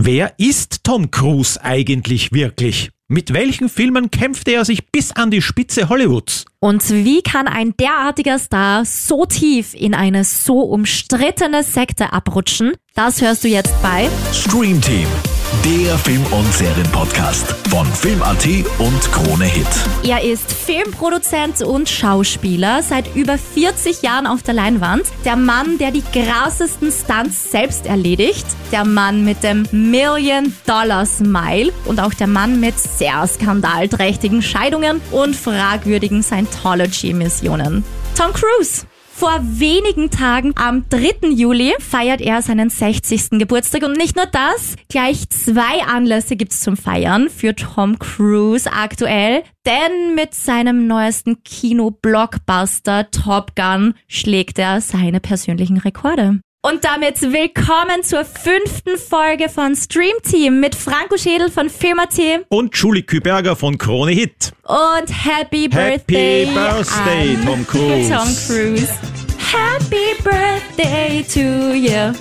Wer ist Tom Cruise eigentlich wirklich? Mit welchen Filmen kämpfte er sich bis an die Spitze Hollywoods? Und wie kann ein derartiger Star so tief in eine so umstrittene Sekte abrutschen? Das hörst du jetzt bei Stream Team, der Film- und Serienpodcast von Film.at und Krone Hit. Er ist Filmproduzent und Schauspieler, seit über 40 Jahren auf der Leinwand. Der Mann, der die krassesten Stunts selbst erledigt. Der Mann mit dem Million-Dollar-Smile. Und auch der Mann mit sehr skandalträchtigen Scheidungen und fragwürdigen Scientology-Missionen. Tom Cruise. Vor wenigen Tagen, am 3. Juli, feiert er seinen 60. Geburtstag. Und nicht nur das, gleich zwei Anlässe gibt's zum Feiern für Tom Cruise aktuell. Denn mit seinem neuesten Kino-Blockbuster Top Gun schlägt er seine persönlichen Rekorde. Und damit willkommen zur fünften Folge von Stream Team mit Franco Schädel von Firma.at Und Julie Küberger von Krone Hit. und Happy Birthday, Happy Birthday, an Tom Cruise. Tom Cruise. Happy Birthday to you.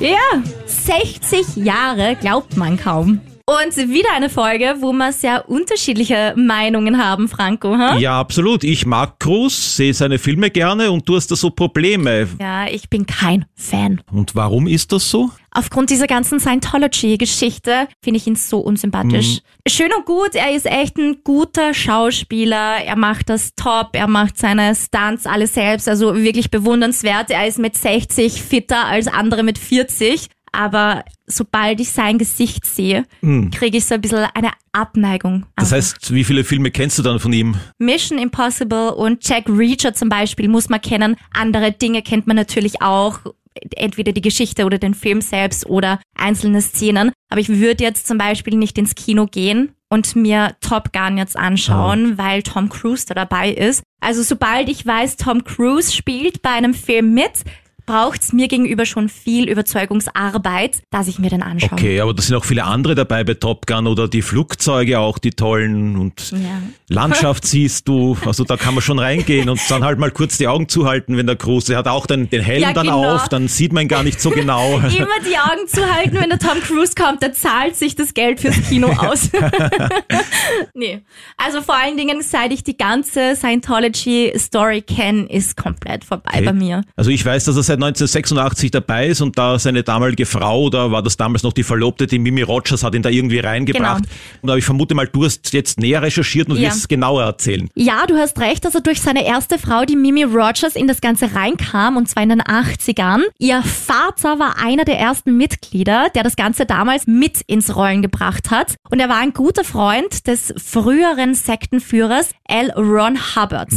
Ja, 60 Jahre glaubt man kaum. Und wieder eine Folge, wo wir sehr unterschiedliche Meinungen haben, Franco. Hm? Ja, absolut. Ich mag Cruise, sehe seine Filme gerne und du hast da so Probleme. Ja, ich bin kein Fan. Und warum ist das so? Aufgrund dieser ganzen Scientology-Geschichte finde ich ihn so unsympathisch. Schön und gut, er ist echt ein guter Schauspieler. Er macht das top, er macht seine Stunts alle selbst, also wirklich bewundernswert. Er ist mit 60 fitter als andere mit 40. Aber sobald ich sein Gesicht sehe, kriege ich so ein bisschen eine Abneigung. Das heißt, wie viele Filme kennst du dann von ihm? Mission Impossible und Jack Reacher zum Beispiel muss man kennen. Andere Dinge kennt man natürlich auch. Entweder die Geschichte oder den Film selbst oder einzelne Szenen. Aber ich würde jetzt zum Beispiel nicht ins Kino gehen und mir Top Gun jetzt anschauen, weil Tom Cruise da dabei ist. Also sobald ich weiß, Tom Cruise spielt bei einem Film mit, braucht's mir gegenüber schon viel Überzeugungsarbeit, dass ich mir den anschaue. Okay, aber da sind auch viele andere dabei bei Top Gun oder die Flugzeuge auch, die tollen und Ja. Landschaft siehst du, also da kann man schon reingehen und dann halt mal kurz die Augen zuhalten, wenn der Cruise, der hat auch den, den Helm Ja, dann genau. auf, dann sieht man gar nicht so genau. Immer die Augen zu halten, wenn der Tom Cruise kommt, der zahlt sich das Geld fürs Kino aus. nee. Also vor allen Dingen, seit ich die ganze Scientology-Story kenne, ist komplett vorbei bei mir. Also ich weiß, dass er seit 1986 dabei ist und da seine damalige Frau, oder war das damals noch die Verlobte, die Mimi Rogers, hat ihn da irgendwie reingebracht. Genau. Und aber ich vermute mal, du hast jetzt näher recherchiert und Ja. wirst es genauer erzählen. Ja, du hast recht, dass er durch seine erste Frau, die Mimi Rogers, in das Ganze reinkam, und zwar in den 80ern. Ihr Vater war einer der ersten Mitglieder, der das Ganze damals mit ins Rollen gebracht hat. Und er war ein guter Freund des früheren Sektenführers L. Ron Hubbard.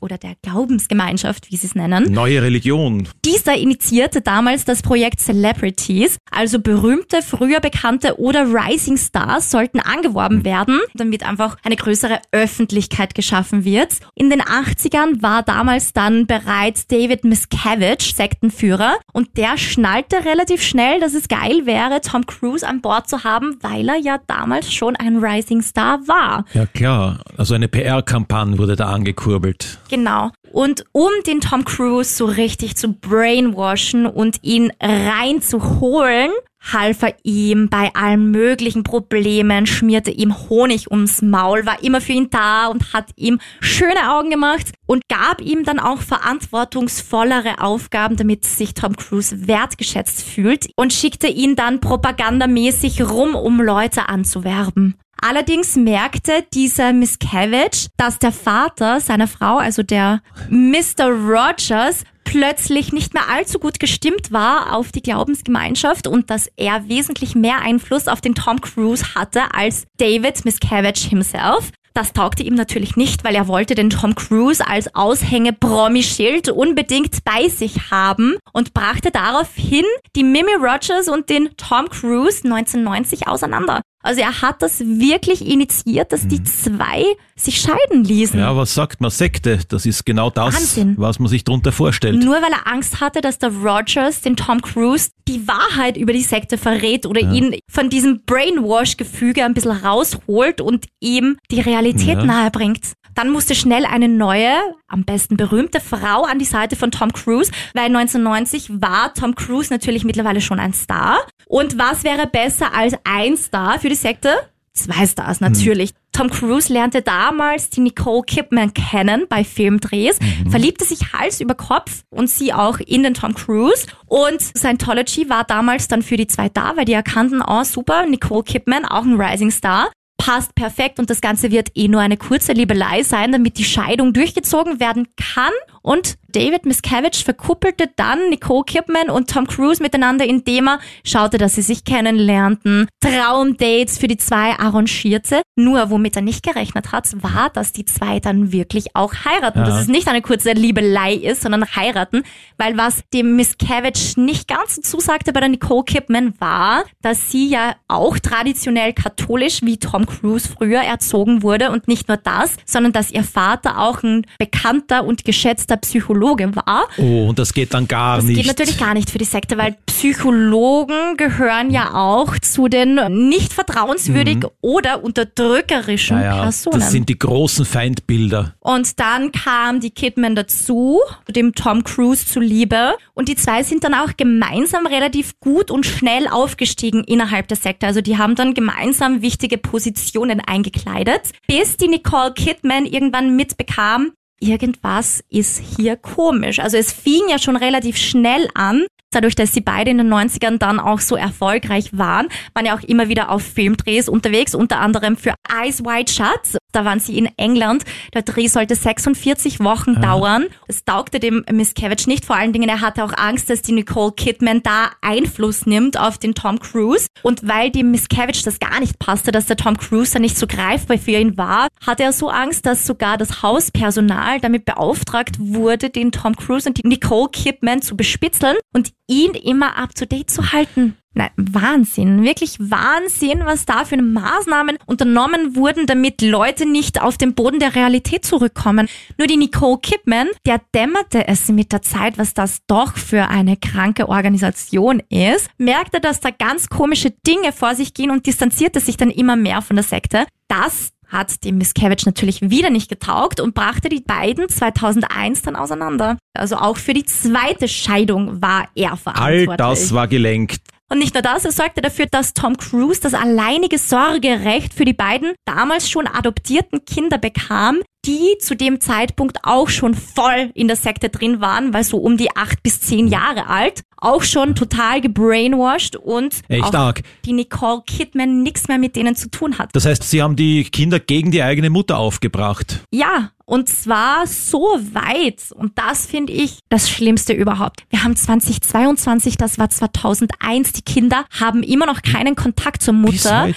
Oder der Glaubensgemeinschaft, wie sie es nennen. Neue Religion. Dieser initiierte damals das Projekt Celebrities, also berühmte, früher bekannte oder Rising Stars sollten angeworben werden, damit einfach eine größere Öffentlichkeit geschaffen wird. In den 80ern war damals dann bereits David Miscavige Sektenführer und der schnallte relativ schnell, dass es geil wäre, Tom Cruise an Bord zu haben, weil er ja damals schon ein Rising Star war. Ja klar, also eine PR-Kampagne wurde da angekurbelt. Genau. Und um den Tom Cruise so richtig zu brainwashen und ihn reinzuholen, half er ihm bei allen möglichen Problemen, schmierte ihm Honig ums Maul, war immer für ihn da und hat ihm schöne Augen gemacht und gab ihm dann auch verantwortungsvollere Aufgaben, damit sich Tom Cruise wertgeschätzt fühlt und schickte ihn dann propagandamäßig rum, um Leute anzuwerben. Allerdings merkte dieser Miscavige, dass der Vater seiner Frau, also der Mr. Rogers, plötzlich nicht mehr allzu gut gestimmt war auf die Glaubensgemeinschaft und dass er wesentlich mehr Einfluss auf den Tom Cruise hatte als David Miscavige himself. Das taugte ihm natürlich nicht, weil er wollte den Tom Cruise als Aushänge-Promi-Schild unbedingt bei sich haben und brachte daraufhin die Mimi Rogers und den Tom Cruise 1990 auseinander. Also er hat das wirklich initiiert, dass die zwei sich scheiden ließen. Ja, was sagt man? Sekte. Das ist genau das, Wahnsinn. was man sich darunter vorstellt. Nur weil er Angst hatte, dass der Rogers den Tom Cruise die Wahrheit über die Sekte verrät oder ihn von diesem Brainwash-Gefüge ein bisschen rausholt und ihm die Realität Ja. nahebringt. Dann musste schnell eine neue, am besten berühmte Frau an die Seite von Tom Cruise, weil 1990 war Tom Cruise natürlich mittlerweile schon ein Star. Und was wäre besser als ein Star für die Sekte? Zwei Stars natürlich. Tom Cruise lernte damals die Nicole Kidman kennen bei Filmdrehs, verliebte sich Hals über Kopf und sie auch in den Tom Cruise. Und Scientology war damals dann für die zwei da, weil die erkannten, oh super, Nicole Kidman, auch ein Rising Star. Passt perfekt und das Ganze wird eh nur eine kurze Liebelei sein, damit die Scheidung durchgezogen werden kann. Und David Miscavige verkuppelte dann Nicole Kidman und Tom Cruise miteinander, indem er schaute, dass sie sich kennenlernten, Traumdates für die zwei arrangierte. Nur womit er nicht gerechnet hat, war, dass die zwei dann wirklich auch heiraten. Ja. Dass es nicht eine kurze Liebelei ist, sondern heiraten. Weil was dem Miscavige nicht ganz so zusagte bei der Nicole Kidman war, dass sie ja auch traditionell katholisch wie Tom Cruise früher erzogen wurde und nicht nur das, sondern dass ihr Vater auch ein bekannter und geschätzter Psychologe war. Oh, und das geht dann gar Das nicht. geht natürlich gar nicht für die Sekte, weil Psychologen gehören ja auch zu den nicht vertrauenswürdig oder unterdrückerischen Mhm. Naja, Personen. das sind die großen Feindbilder. Und dann kam die Kidman dazu, dem Tom Cruise zuliebe. Und die zwei sind dann auch gemeinsam relativ gut und schnell aufgestiegen innerhalb der Sekte. Also die haben dann gemeinsam wichtige Positionen eingekleidet, bis die Nicole Kidman irgendwann mitbekam, irgendwas ist hier komisch. Also es fing ja schon relativ schnell an, dadurch, dass sie beide in den 90ern dann auch so erfolgreich waren, waren ja auch immer wieder auf Filmdrehs unterwegs, unter anderem für Eyes Wide Shut. Da waren sie in England. Der Dreh sollte 46 Wochen dauern. Es taugte dem Miscavige nicht. Vor allen Dingen, er hatte auch Angst, dass die Nicole Kidman da Einfluss nimmt auf den Tom Cruise. Und weil dem Miscavige das gar nicht passte, dass der Tom Cruise da nicht so greifbar für ihn war, hatte er so Angst, dass sogar das Hauspersonal damit beauftragt wurde, den Tom Cruise und die Nicole Kidman zu bespitzeln und ihn immer up to date zu halten. Nein, Wahnsinn, wirklich Wahnsinn, was da für Maßnahmen unternommen wurden, damit Leute nicht auf den Boden der Realität zurückkommen. Nur die Nicole Kidman, der dämmerte es mit der Zeit, was das doch für eine kranke Organisation ist, merkte, dass da ganz komische Dinge vor sich gehen und distanzierte sich dann immer mehr von der Sekte. Das hat dem Miscavige natürlich wieder nicht getaugt und brachte die beiden 2001 dann auseinander. Also auch für die zweite Scheidung war er All verantwortlich. das war gelenkt. Und nicht nur das, er sorgte dafür, dass Tom Cruise das alleinige Sorgerecht für die beiden damals schon adoptierten Kinder bekam, die zu dem Zeitpunkt auch schon voll in der Sekte drin waren, weil so um die acht bis zehn Jahre alt, auch schon total gebrainwashed und Echt auch arg. die Nicole Kidman nichts mehr mit denen zu tun hat. Das heißt, sie haben die Kinder gegen die eigene Mutter aufgebracht. Ja, und zwar so weit. Und das finde ich das Schlimmste überhaupt. Wir haben 2022, das war 2001. Die Kinder haben immer noch keinen Kontakt zur Mutter.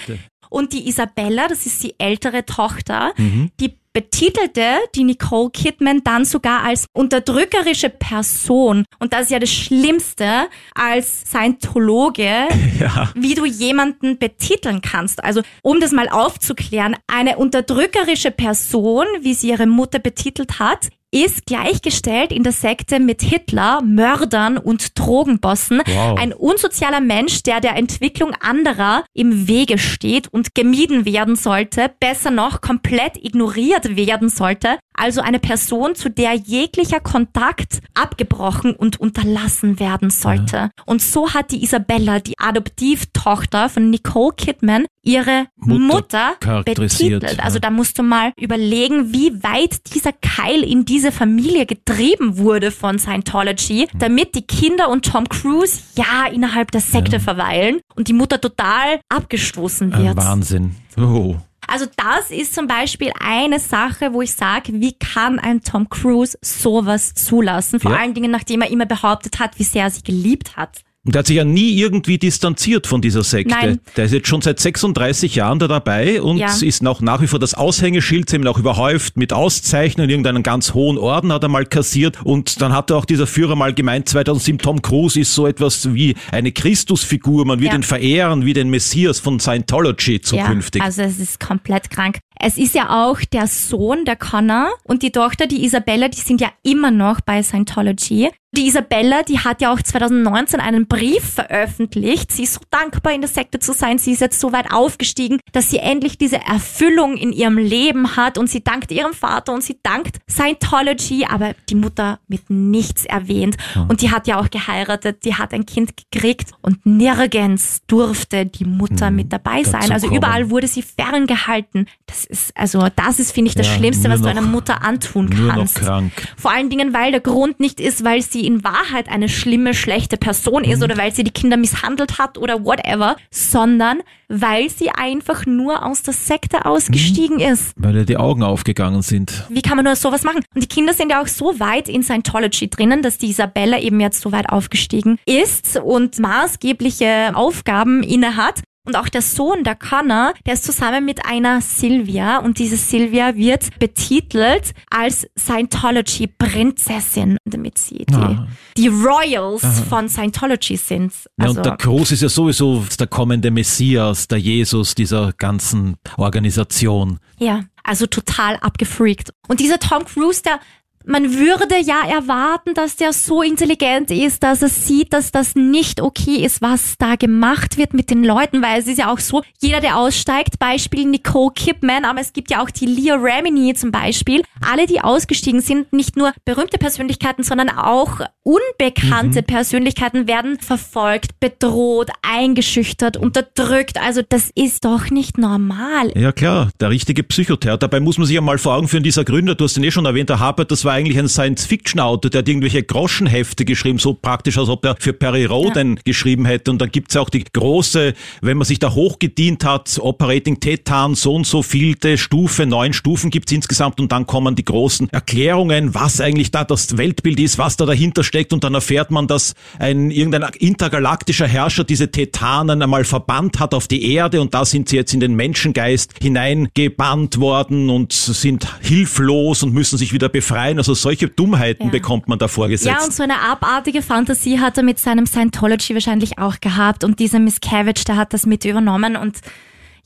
Und die Isabella, das ist die ältere Tochter, die betitelte die Nicole Kidman dann sogar als unterdrückerische Person. Und das ist ja das Schlimmste als Scientologe, Ja. wie du jemanden betiteln kannst. Also, um das mal aufzuklären, eine unterdrückerische Person, wie sie ihre Mutter betitelt hat, ist gleichgestellt in der Sekte mit Hitler, Mördern und Drogenbossen. Wow. Ein unsozialer Mensch, der der Entwicklung anderer im Wege steht und gemieden werden sollte, besser noch komplett ignoriert werden sollte. Also eine Person, zu der jeglicher Kontakt abgebrochen und unterlassen werden sollte. Und so hat die Isabella, die Adoptivtochter von Nicole Kidman, ihre Mutter Mutter, charakterisiert, betitelt. ja. Also da musst du mal überlegen, wie weit dieser Keil in diese Familie getrieben wurde von Scientology, damit die Kinder und Tom Cruise ja innerhalb der Sekte verweilen und die Mutter total abgestoßen wird. Wahnsinn. Oh. Also das ist zum Beispiel eine Sache, wo ich sage, wie kann ein Tom Cruise sowas zulassen? Vor Ja. allen Dingen, nachdem er immer behauptet hat, wie sehr er sie geliebt hat. Und der hat sich ja nie irgendwie distanziert von dieser Sekte. Nein. Der ist jetzt schon seit 36 Jahren da dabei und Ja. ist noch nach wie vor das Aushängeschild, eben auch überhäuft mit Auszeichnungen, irgendeinen ganz hohen Orden hat er mal kassiert und dann hatte auch dieser Führer mal gemeint, 2007 Tom Cruise ist so etwas wie eine Christusfigur, man wird Ja. ihn verehren wie den Messias von Scientology zukünftig. Ja, also es ist komplett krank. Es ist ja auch der Sohn, der Connor, und die Tochter, die Isabella, die sind ja immer noch bei Scientology. Die Isabella, die hat ja auch 2019 einen Brief veröffentlicht. Sie ist so dankbar, in der Sekte zu sein. Sie ist jetzt so weit aufgestiegen, dass sie endlich diese Erfüllung in ihrem Leben hat und sie dankt ihrem Vater und sie dankt Scientology, aber die Mutter wird nichts erwähnt. Und die hat ja auch geheiratet, die hat ein Kind gekriegt und nirgends durfte die Mutter mit dabei sein. Also kommen. überall wurde sie ferngehalten. Das ist, also das ist, finde ich, das Ja, Schlimmste, was du noch- einer Mutter antun Nur noch kannst. krank. Vor allen Dingen, weil der Grund nicht ist, weil sie in Wahrheit eine schlimme, schlechte Person Mhm. ist oder weil sie die Kinder misshandelt hat oder whatever, sondern weil sie einfach nur aus der Sekte ausgestiegen Mhm. ist. Weil ihr die Augen aufgegangen sind. Wie kann man nur sowas machen? Und die Kinder sind ja auch so weit in Scientology drinnen, dass die Isabella eben jetzt so weit aufgestiegen ist und maßgebliche Aufgaben inne hat. Und auch der Sohn, der Connor, der ist zusammen mit einer Sylvia und diese Sylvia wird betitelt als Scientology-Prinzessin, damit sie die, Ah. die Royals von Scientology sind. Ja, Also, und der Cruise ist ja sowieso der kommende Messias, der Jesus dieser ganzen Organisation. Ja, also total abgefreakt. Und dieser Tom Cruise, der man würde ja erwarten, dass der so intelligent ist, dass er sieht, dass das nicht okay ist, was da gemacht wird mit den Leuten, weil es ist ja auch so, jeder, der aussteigt, Beispiel Nicole Kidman, aber es gibt ja auch die Leah Remini zum Beispiel, alle, die ausgestiegen sind, nicht nur berühmte Persönlichkeiten, sondern auch unbekannte Persönlichkeiten werden verfolgt, bedroht, eingeschüchtert, unterdrückt. Also das ist doch nicht normal. Ja klar, der richtige Psychotherapeut. Dabei muss man sich ja mal vor Augen führen, dieser Gründer, du hast ihn eh schon erwähnt, der Harper, das war eigentlich ein Science-Fiction-Autor, der hat irgendwelche Groschenhefte geschrieben, so praktisch, als ob er für Perry Roden geschrieben hätte. Und dann gibt's ja auch die große, wenn man sich da hochgedient hat, Operating Tetan, so und so vielte Stufe, neun Stufen gibt's insgesamt und dann kommen die großen Erklärungen, was eigentlich da das Weltbild ist, was da dahinter steckt und dann erfährt man, dass ein irgendein intergalaktischer Herrscher diese Tetanen einmal verbannt hat auf die Erde und da sind sie jetzt in den Menschengeist hineingebannt worden und sind hilflos und müssen sich wieder befreien. Also solche Dummheiten Ja. bekommt man da vorgesetzt. Ja, und so eine abartige Fantasie hat er mit seinem Scientology wahrscheinlich auch gehabt. Und dieser Miscavige, der hat das mit übernommen. Und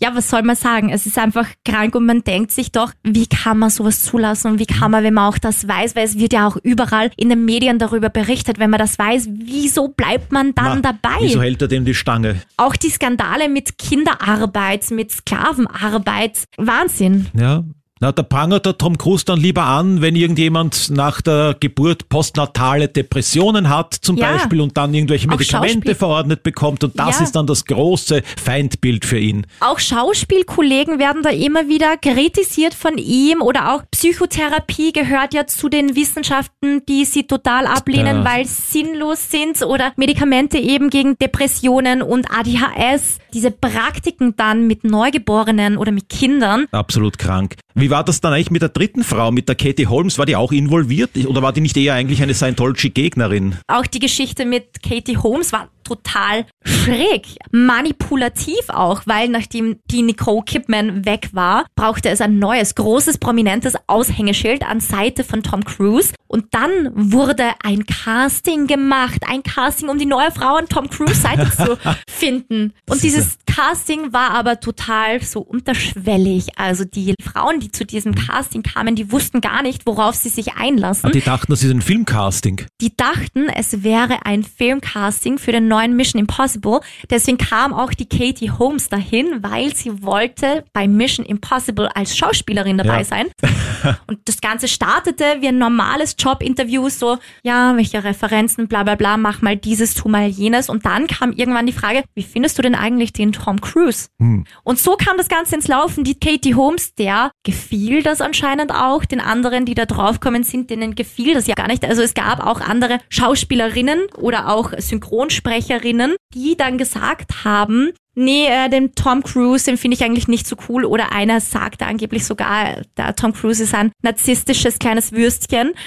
ja, was soll man sagen? Es ist einfach krank und man denkt sich doch, wie kann man sowas zulassen und wie kann man, wenn man auch das weiß, weil es wird ja auch überall in den Medien darüber berichtet, wenn man das weiß, wieso bleibt man dann Na, dabei? Wieso hält er dem die Stange? Auch die Skandale mit Kinderarbeit, mit Sklavenarbeit. Wahnsinn. Ja. Na, da prangert der Tom Cruise dann lieber an, wenn irgendjemand nach der Geburt postnatale Depressionen hat, zum Ja. Beispiel, und dann irgendwelche Medikamente verordnet bekommt. Und das Ja. ist dann das große Feindbild für ihn. Auch Schauspielkollegen werden da immer wieder kritisiert von ihm oder auch Psychotherapie gehört ja zu den Wissenschaften, die sie total ablehnen, Ja. weil sinnlos sind oder Medikamente eben gegen Depressionen und ADHS. Diese Praktiken dann mit Neugeborenen oder mit Kindern. Absolut krank. Wie war das dann eigentlich mit der dritten Frau, mit der Katie Holmes? War die auch involviert? Oder war die nicht eher eigentlich eine Scientology-Gegnerin? Auch die Geschichte mit Katie Holmes war total schräg, manipulativ auch, weil nachdem die Nicole Kidman weg war, brauchte es ein neues, großes, prominentes Aushängeschild an Seite von Tom Cruise. Und dann wurde ein Casting gemacht, ein Casting, um die neue Frau an Tom Cruise Seite zu finden. Und dieses Casting war aber total so unterschwellig. Also die Frauen, die zu diesem Casting kamen, die wussten gar nicht, worauf sie sich einlassen. Und die dachten, das ist ein Filmcasting. Die dachten, es wäre ein Filmcasting für den neuen Mission Impossible. Deswegen kam auch die Katie Holmes dahin, weil sie wollte bei Mission Impossible als Schauspielerin dabei Ja. sein. Und das Ganze startete wie ein normales Jobinterview, so, ja, welche Referenzen, bla bla bla, mach mal dieses, tu mal jenes. Und dann kam irgendwann die Frage, wie findest du denn eigentlich den Tom Cruise? Und so kam das Ganze ins Laufen. Die Katie Holmes, der gefiel das anscheinend auch. Den anderen, die da draufkommen sind, denen gefiel das ja gar nicht. Also es gab auch andere Schauspielerinnen oder auch Synchronsprecherinnen, die dann gesagt haben, nee, äh, den Tom Cruise, den finde ich eigentlich nicht so cool. Oder einer sagte angeblich sogar, der Tom Cruise ist ein narzisstisches kleines Würstchen.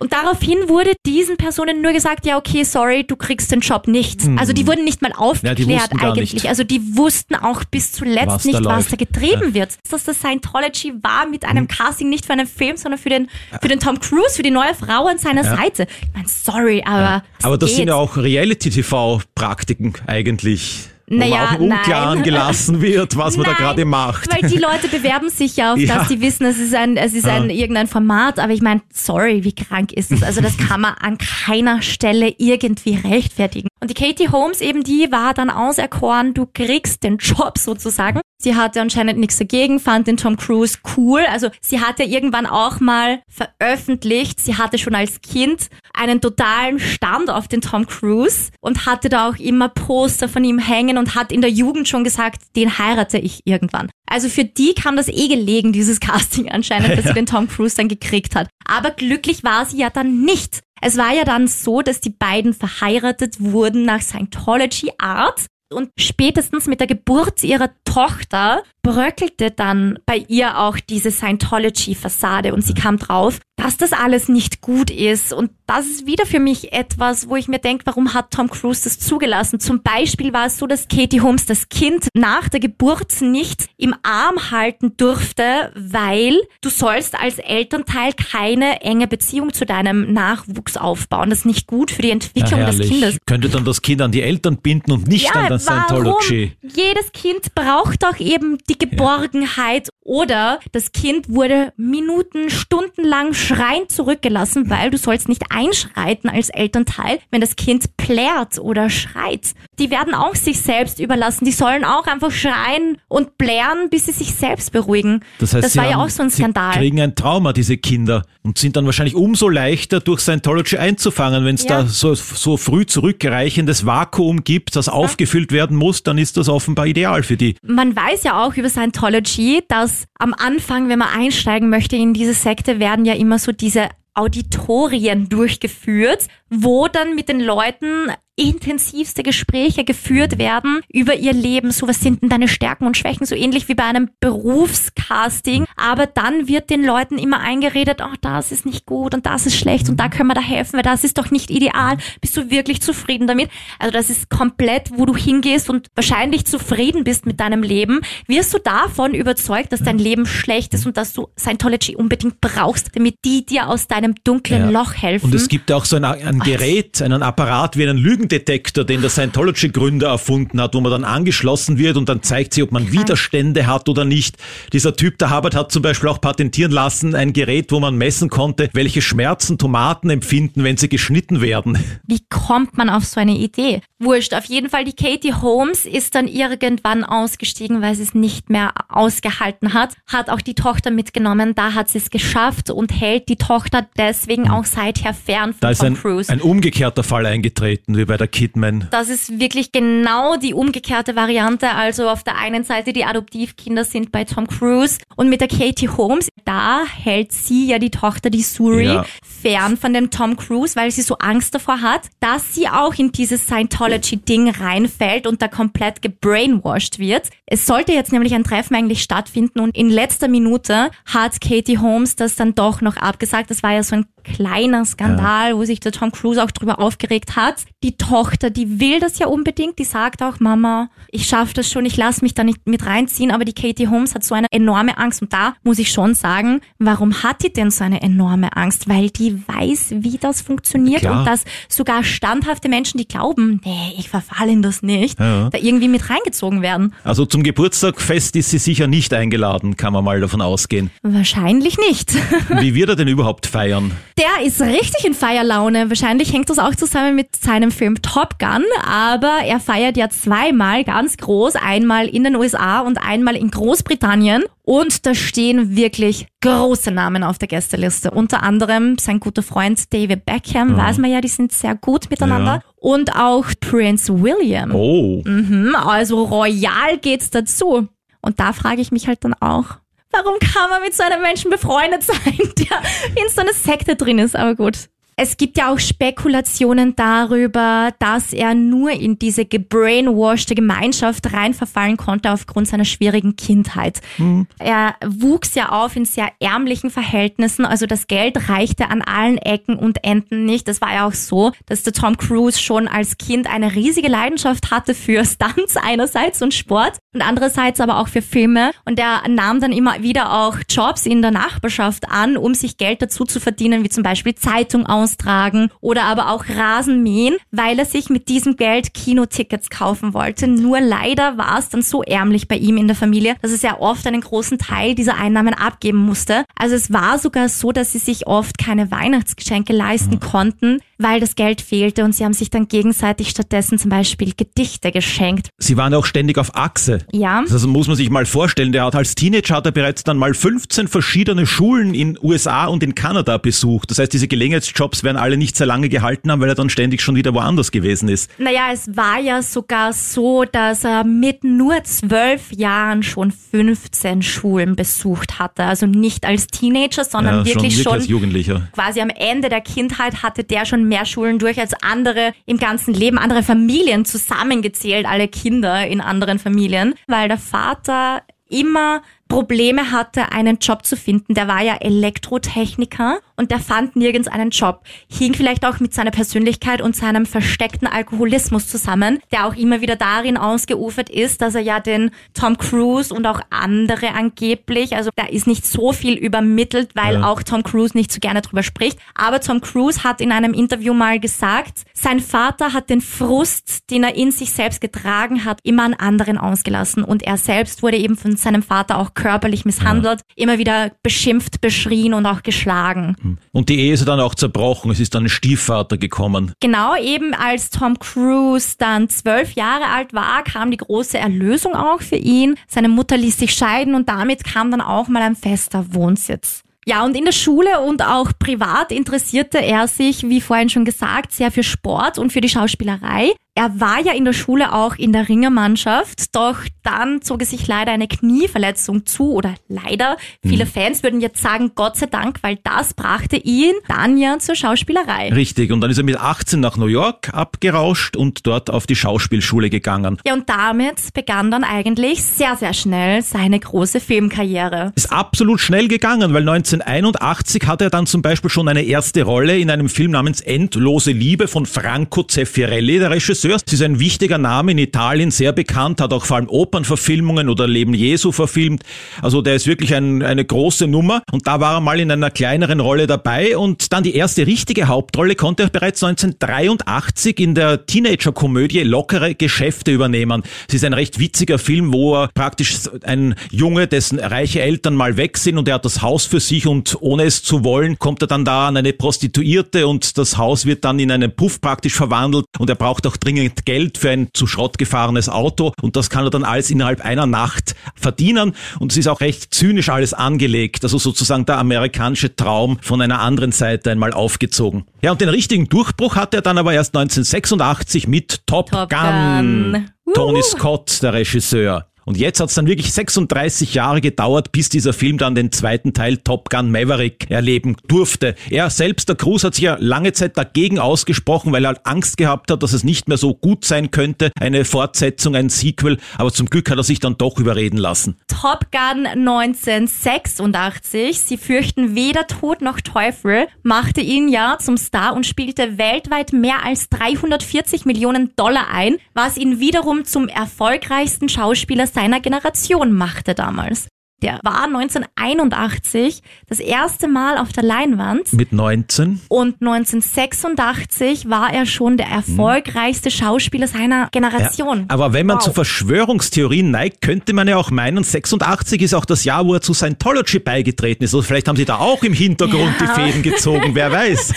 Und daraufhin wurde diesen Personen nur gesagt, ja, okay, sorry, du kriegst den Job nicht. Also die wurden nicht mal aufgeklärt Hm. Ja, eigentlich. nicht. Also die wussten auch bis zuletzt Was nicht, was läuft. da getrieben wird. Dass das Scientology war mit Hm. einem Casting nicht für einen Film, sondern für den, für den Tom Cruise, für die neue Frau an seiner Seite. Ich meine, sorry, aber. Aber das sind geht's? ja auch Reality-TV-Praktiken eigentlich. Naja, auch im Unklaren nein. gelassen wird, was man da gerade macht. Weil die Leute bewerben sich ja auf Ja. das, die wissen, es ist ein, es ist ein irgendein Format, aber ich meine, sorry, wie krank ist das? Also das kann man an keiner Stelle irgendwie rechtfertigen. Und die Katie Holmes eben, die war dann auserkoren, du kriegst den Job sozusagen. Sie hatte anscheinend nichts dagegen, fand den Tom Cruise cool. Also sie hatte irgendwann auch mal veröffentlicht, sie hatte schon als Kind einen totalen Stand auf den Tom Cruise und hatte da auch immer Poster von ihm hängen und hat in der Jugend schon gesagt, den heirate ich irgendwann. Also für die kam das eh gelegen, dieses Casting anscheinend, dass sie den Tom Cruise dann gekriegt hat. Aber glücklich war sie ja dann nicht. Es war ja dann so, dass die beiden verheiratet wurden nach Scientology Art. Und spätestens mit der Geburt ihrer Tochter bröckelte dann bei ihr auch diese Scientology-Fassade und sie kam drauf, dass das alles nicht gut ist. Und das ist wieder für mich etwas, wo ich mir denke, warum hat Tom Cruise das zugelassen? Zum Beispiel war es so, dass Katie Holmes das Kind nach der Geburt nicht im Arm halten durfte, weil du sollst als Elternteil keine enge Beziehung zu deinem Nachwuchs aufbauen. Das ist nicht gut für die Entwicklung des herrlich. Kindes. Könnte dann das Kind an die Eltern binden und nicht an das Scientology. Warum? Jedes Kind braucht doch eben die Geborgenheit. Oder das Kind wurde Minuten, stundenlang schreiend zurückgelassen, weil du sollst nicht einschreiten als Elternteil, wenn das Kind plärt oder schreit. Die werden auch sich selbst überlassen. Die sollen auch einfach schreien und plären, bis sie sich selbst beruhigen. Das heißt, das sie war ja haben- auch so ein Sie Skandal. kriegen ein Trauma, diese Kinder, und sind dann wahrscheinlich umso leichter durch Scientology einzufangen. Wenn es Ja. da so, so früh zurückreichendes Vakuum gibt, das aufgefüllt werden muss, dann ist das offenbar ideal für die. Man weiß ja auch über Scientology, dass am Anfang, wenn man einsteigen möchte in diese Sekte, werden ja immer so diese Auditorien durchgeführt, wo dann mit den Leuten intensivste Gespräche geführt werden über ihr Leben. So, was sind denn deine Stärken und Schwächen? So ähnlich wie bei einem Berufscasting. Aber dann wird den Leuten immer eingeredet, ach, das ist nicht gut und das ist schlecht und da können wir da helfen, weil das ist doch nicht ideal. Bist du wirklich zufrieden damit? Also das ist komplett, wo du hingehst und wahrscheinlich zufrieden bist mit deinem Leben. Wirst du davon überzeugt, dass dein Leben schlecht ist und dass du Scientology unbedingt brauchst, damit die dir aus deinem dunklen Ja. Loch helfen? Und es gibt auch so ein, ein Gerät, einen Apparat wie einen Lügendetektor, den der Scientology-Gründer erfunden hat, wo man dann angeschlossen wird und dann zeigt sich, ob man Widerstände hat oder nicht. Dieser Typ, der Hubbard, hat zum Beispiel auch patentieren lassen, ein Gerät, wo man messen konnte, welche Schmerzen Tomaten empfinden, wenn sie geschnitten werden. Wie kommt man auf so eine Idee? Wurscht, auf jeden Fall, die Katie Holmes ist dann irgendwann ausgestiegen, weil sie es nicht mehr ausgehalten hat, hat auch die Tochter mitgenommen, da hat sie es geschafft und hält die Tochter deswegen auch seither fern von Da Tom Cruise. Ein umgekehrter Fall eingetreten, wie bei der Kidman. Das ist wirklich genau die umgekehrte Variante. Also auf der einen Seite die Adoptivkinder sind bei Tom Cruise und mit der Katie Holmes, da hält sie ja die Tochter, die Suri, Ja. fern von dem Tom Cruise, weil sie so Angst davor hat, dass sie auch in dieses Scientology-Ding reinfällt und da komplett gebrainwashed wird. Es sollte jetzt nämlich ein Treffen eigentlich stattfinden und in letzter Minute hat Katie Holmes das dann doch noch abgesagt. Das war ja so ein kleiner Skandal, wo sich der Tom Cruise auch drüber aufgeregt hat. Die Tochter, die will das ja unbedingt, die sagt auch, Mama, ich schaffe das schon, ich lasse mich da nicht mit reinziehen, aber die Katie Holmes hat so eine enorme Angst und da muss ich schon sagen, warum hat die denn so eine enorme Angst? Weil die weiß, wie das funktioniert Klar. und dass sogar standhafte Menschen, die glauben, nee, ich verfalle in das nicht, Ja. da irgendwie mit reingezogen werden. Also zum Geburtstagfest ist sie sicher nicht eingeladen, kann man mal davon ausgehen. Wahrscheinlich nicht. Wie wird er denn überhaupt feiern? Der ist richtig in Feierlaune. Wahrscheinlich hängt das auch zusammen mit seinem Film Top Gun, aber er feiert ja zweimal ganz groß, einmal in den USA und einmal in Großbritannien. Und da stehen wirklich große Namen auf der Gästeliste. Unter anderem sein guter Freund David Beckham, weiß man ja, die sind sehr gut miteinander. Ja. Und auch Prince William. Oh, Mhm, also royal geht's dazu. Und da frage ich mich halt dann auch, warum kann man mit so einem Menschen befreundet sein, der in so einer Sekte drin ist? Aber gut, Es gibt ja auch Spekulationen darüber, dass er nur in diese gebrainwashed Gemeinschaft reinverfallen konnte aufgrund seiner schwierigen Kindheit. Mhm. Er wuchs ja auf in sehr ärmlichen Verhältnissen, also das Geld reichte an allen Ecken und Enden nicht. Das war ja auch so, dass der Tom Cruise schon als Kind eine riesige Leidenschaft hatte für Stunts einerseits und Sport und andererseits aber auch für Filme und er nahm dann immer wieder auch Jobs in der Nachbarschaft an, um sich Geld dazu zu verdienen, wie zum Beispiel Zeitung austragen oder aber auch Rasen mähen, weil er sich mit diesem Geld Kinotickets kaufen wollte. Nur leider war es dann so ärmlich bei ihm in der Familie, dass er sehr oft einen großen Teil dieser Einnahmen abgeben musste. Also es war sogar so, dass sie sich oft keine Weihnachtsgeschenke leisten konnten, weil das Geld fehlte und sie haben sich dann gegenseitig stattdessen zum Beispiel Gedichte geschenkt. Sie waren auch ständig auf Achse. Ja. Also muss man sich mal vorstellen, der hat als Teenager hat er bereits dann mal 15 verschiedene Schulen in USA und in Kanada besucht. Das heißt, diese Gelegenheitsjobs werden alle nicht sehr lange gehalten haben, weil er dann ständig schon wieder woanders gewesen ist. Naja, es war ja sogar so, dass er mit nur zwölf Jahren schon 15 Schulen besucht hatte. Also nicht als Teenager, sondern ja, wirklich schon, wirklich schon als Jugendlicher. Quasi am Ende der Kindheit hatte der schon mehr Schulen durch als andere im ganzen Leben, andere Familien zusammengezählt, alle Kinder in anderen Familien, weil der Vater immer Probleme hatte, einen Job zu finden. Der war ja Elektrotechniker und der fand nirgends einen Job. Hing vielleicht auch mit seiner Persönlichkeit und seinem versteckten Alkoholismus zusammen, der auch immer wieder darin ausgeufert ist, dass er ja den Tom Cruise und auch andere angeblich, also da ist nicht so viel übermittelt, weil ja. auch Tom Cruise nicht so gerne drüber spricht. Aber Tom Cruise hat in einem Interview mal gesagt, sein Vater hat den Frust, den er in sich selbst getragen hat, immer an anderen ausgelassen und er selbst wurde eben von seinem Vater auch körperlich misshandelt, ja. immer wieder beschimpft, beschrien und auch geschlagen. Hm. Und die Ehe ist dann auch zerbrochen. Es ist dann ein Stiefvater gekommen. Genau, eben als Tom Cruise dann zwölf Jahre alt war, kam die große Erlösung auch für ihn. Seine Mutter ließ sich scheiden und damit kam dann auch mal ein fester Wohnsitz. Ja, und in der Schule und auch privat interessierte er sich, wie vorhin schon gesagt, sehr für Sport und für die Schauspielerei. Er war ja in der Schule auch in der Ringermannschaft, doch dann zog es sich leider eine Knieverletzung zu oder leider. Viele mhm. Fans würden jetzt sagen, Gott sei Dank, weil das brachte ihn dann ja zur Schauspielerei. Richtig, und dann ist er mit 18 nach New York abgerauscht und dort auf die Schauspielschule gegangen. Ja, und damit begann dann eigentlich sehr, sehr schnell seine große Filmkarriere. Ist absolut schnell gegangen, weil 1981 hatte er dann zum Beispiel schon eine erste Rolle in einem Film namens Endlose Liebe von Franco Zeffirelli, der Regisseur Regisseurs. Sie ist ein wichtiger Name in Italien, sehr bekannt, hat auch vor allem Opernverfilmungen oder Leben Jesu verfilmt. Also der ist wirklich ein, eine große Nummer. Und da war er mal in einer kleineren Rolle dabei. Und dann die erste richtige Hauptrolle konnte er bereits 1983 in der Teenager-Komödie Lockere Geschäfte übernehmen. Es ist ein recht witziger Film, wo er praktisch ein Junge, dessen reiche Eltern mal weg sind und er hat das Haus für sich und ohne es zu wollen, kommt er dann da an eine Prostituierte und das Haus wird dann in einen Puff praktisch verwandelt und er braucht auch dringend dringend Geld für ein zu Schrott gefahrenes Auto und das kann er dann alles innerhalb einer Nacht verdienen und es ist auch recht zynisch alles angelegt, also sozusagen der amerikanische Traum von einer anderen Seite einmal aufgezogen. Ja, und den richtigen Durchbruch hat er dann aber erst 1986 mit Top, Top Gun. Gun. Tony Scott, der Regisseur. Und jetzt hat es dann wirklich 36 Jahre gedauert, bis dieser Film dann den zweiten Teil Top Gun Maverick erleben durfte. Er selbst, der Cruz, hat sich ja lange Zeit dagegen ausgesprochen, weil er halt Angst gehabt hat, dass es nicht mehr so gut sein könnte, eine Fortsetzung, ein Sequel. Aber zum Glück hat er sich dann doch überreden lassen. Top Gun 1986, Sie fürchten weder Tod noch Teufel, machte ihn ja zum Star und spielte weltweit mehr als 340 Millionen Dollar ein, was ihn wiederum zum erfolgreichsten Schauspieler seiner Generation machte damals. Der war 1981 das erste Mal auf der Leinwand. Mit 19? Und 1986 war er schon der erfolgreichste Schauspieler seiner Generation. Ja, aber wenn man wow. zu Verschwörungstheorien neigt, könnte man ja auch meinen, 86 ist auch das Jahr, wo er zu Scientology beigetreten ist. Also vielleicht haben sie da auch im Hintergrund ja. die Fäden gezogen, wer weiß.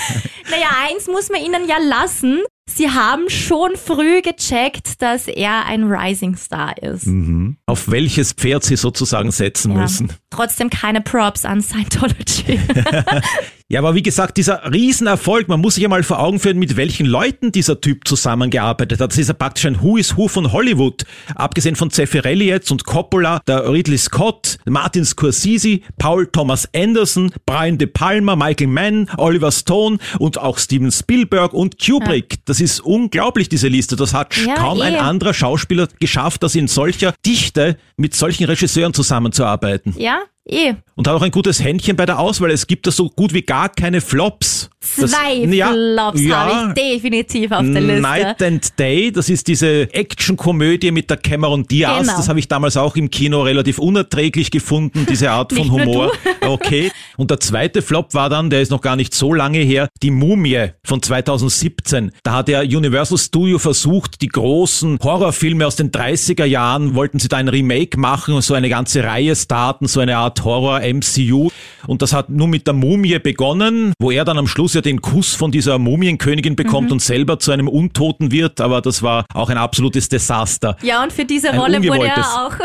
Naja, eins muss man ihnen ja lassen. Sie haben schon früh gecheckt, dass er ein Rising Star ist. Mhm. Auf welches Pferd sie sozusagen setzen ja. müssen. Trotzdem keine Props an Scientology. Ja, aber wie gesagt, dieser Riesenerfolg, man muss sich ja mal vor Augen führen, mit welchen Leuten dieser Typ zusammengearbeitet hat. Das ist ja praktisch ein Who is Who von Hollywood. Abgesehen von Zeffirelli jetzt und Coppola, der Ridley Scott, Martin Scorsese, Paul Thomas Anderson, Brian De Palma, Michael Mann, Oliver Stone und auch Steven Spielberg und Kubrick. Ja. Das ist unglaublich, diese Liste. Das hat ja, kaum eh. ein anderer Schauspieler geschafft, das in solcher Dichte mit solchen Regisseuren zusammenzuarbeiten. Ja, eh. Und hat auch ein gutes Händchen bei der Auswahl. Es gibt da so gut wie gar keine Flops. Zwei ja, Flops ja, habe ich definitiv auf der Liste. Night and Day, das ist diese Actionkomödie mit der Cameron Diaz. Genau. Das habe ich damals auch im Kino relativ unerträglich gefunden, diese Art von Humor. Okay. Und der zweite Flop war dann, der ist noch gar nicht so lange her, die Mumie von 2017. Da hat der Universal Studio versucht, die großen Horrorfilme aus den 30er Jahren, wollten sie da ein Remake machen und so eine ganze Reihe starten, so eine Art Horror-MCU. Und das hat nur mit der Mumie begonnen, wo er dann am Schluss ja den Kuss von dieser Mumienkönigin bekommt mhm. und selber zu einem Untoten wird. Aber das war auch ein absolutes Desaster. Ja, und für diese Rolle wurde er auch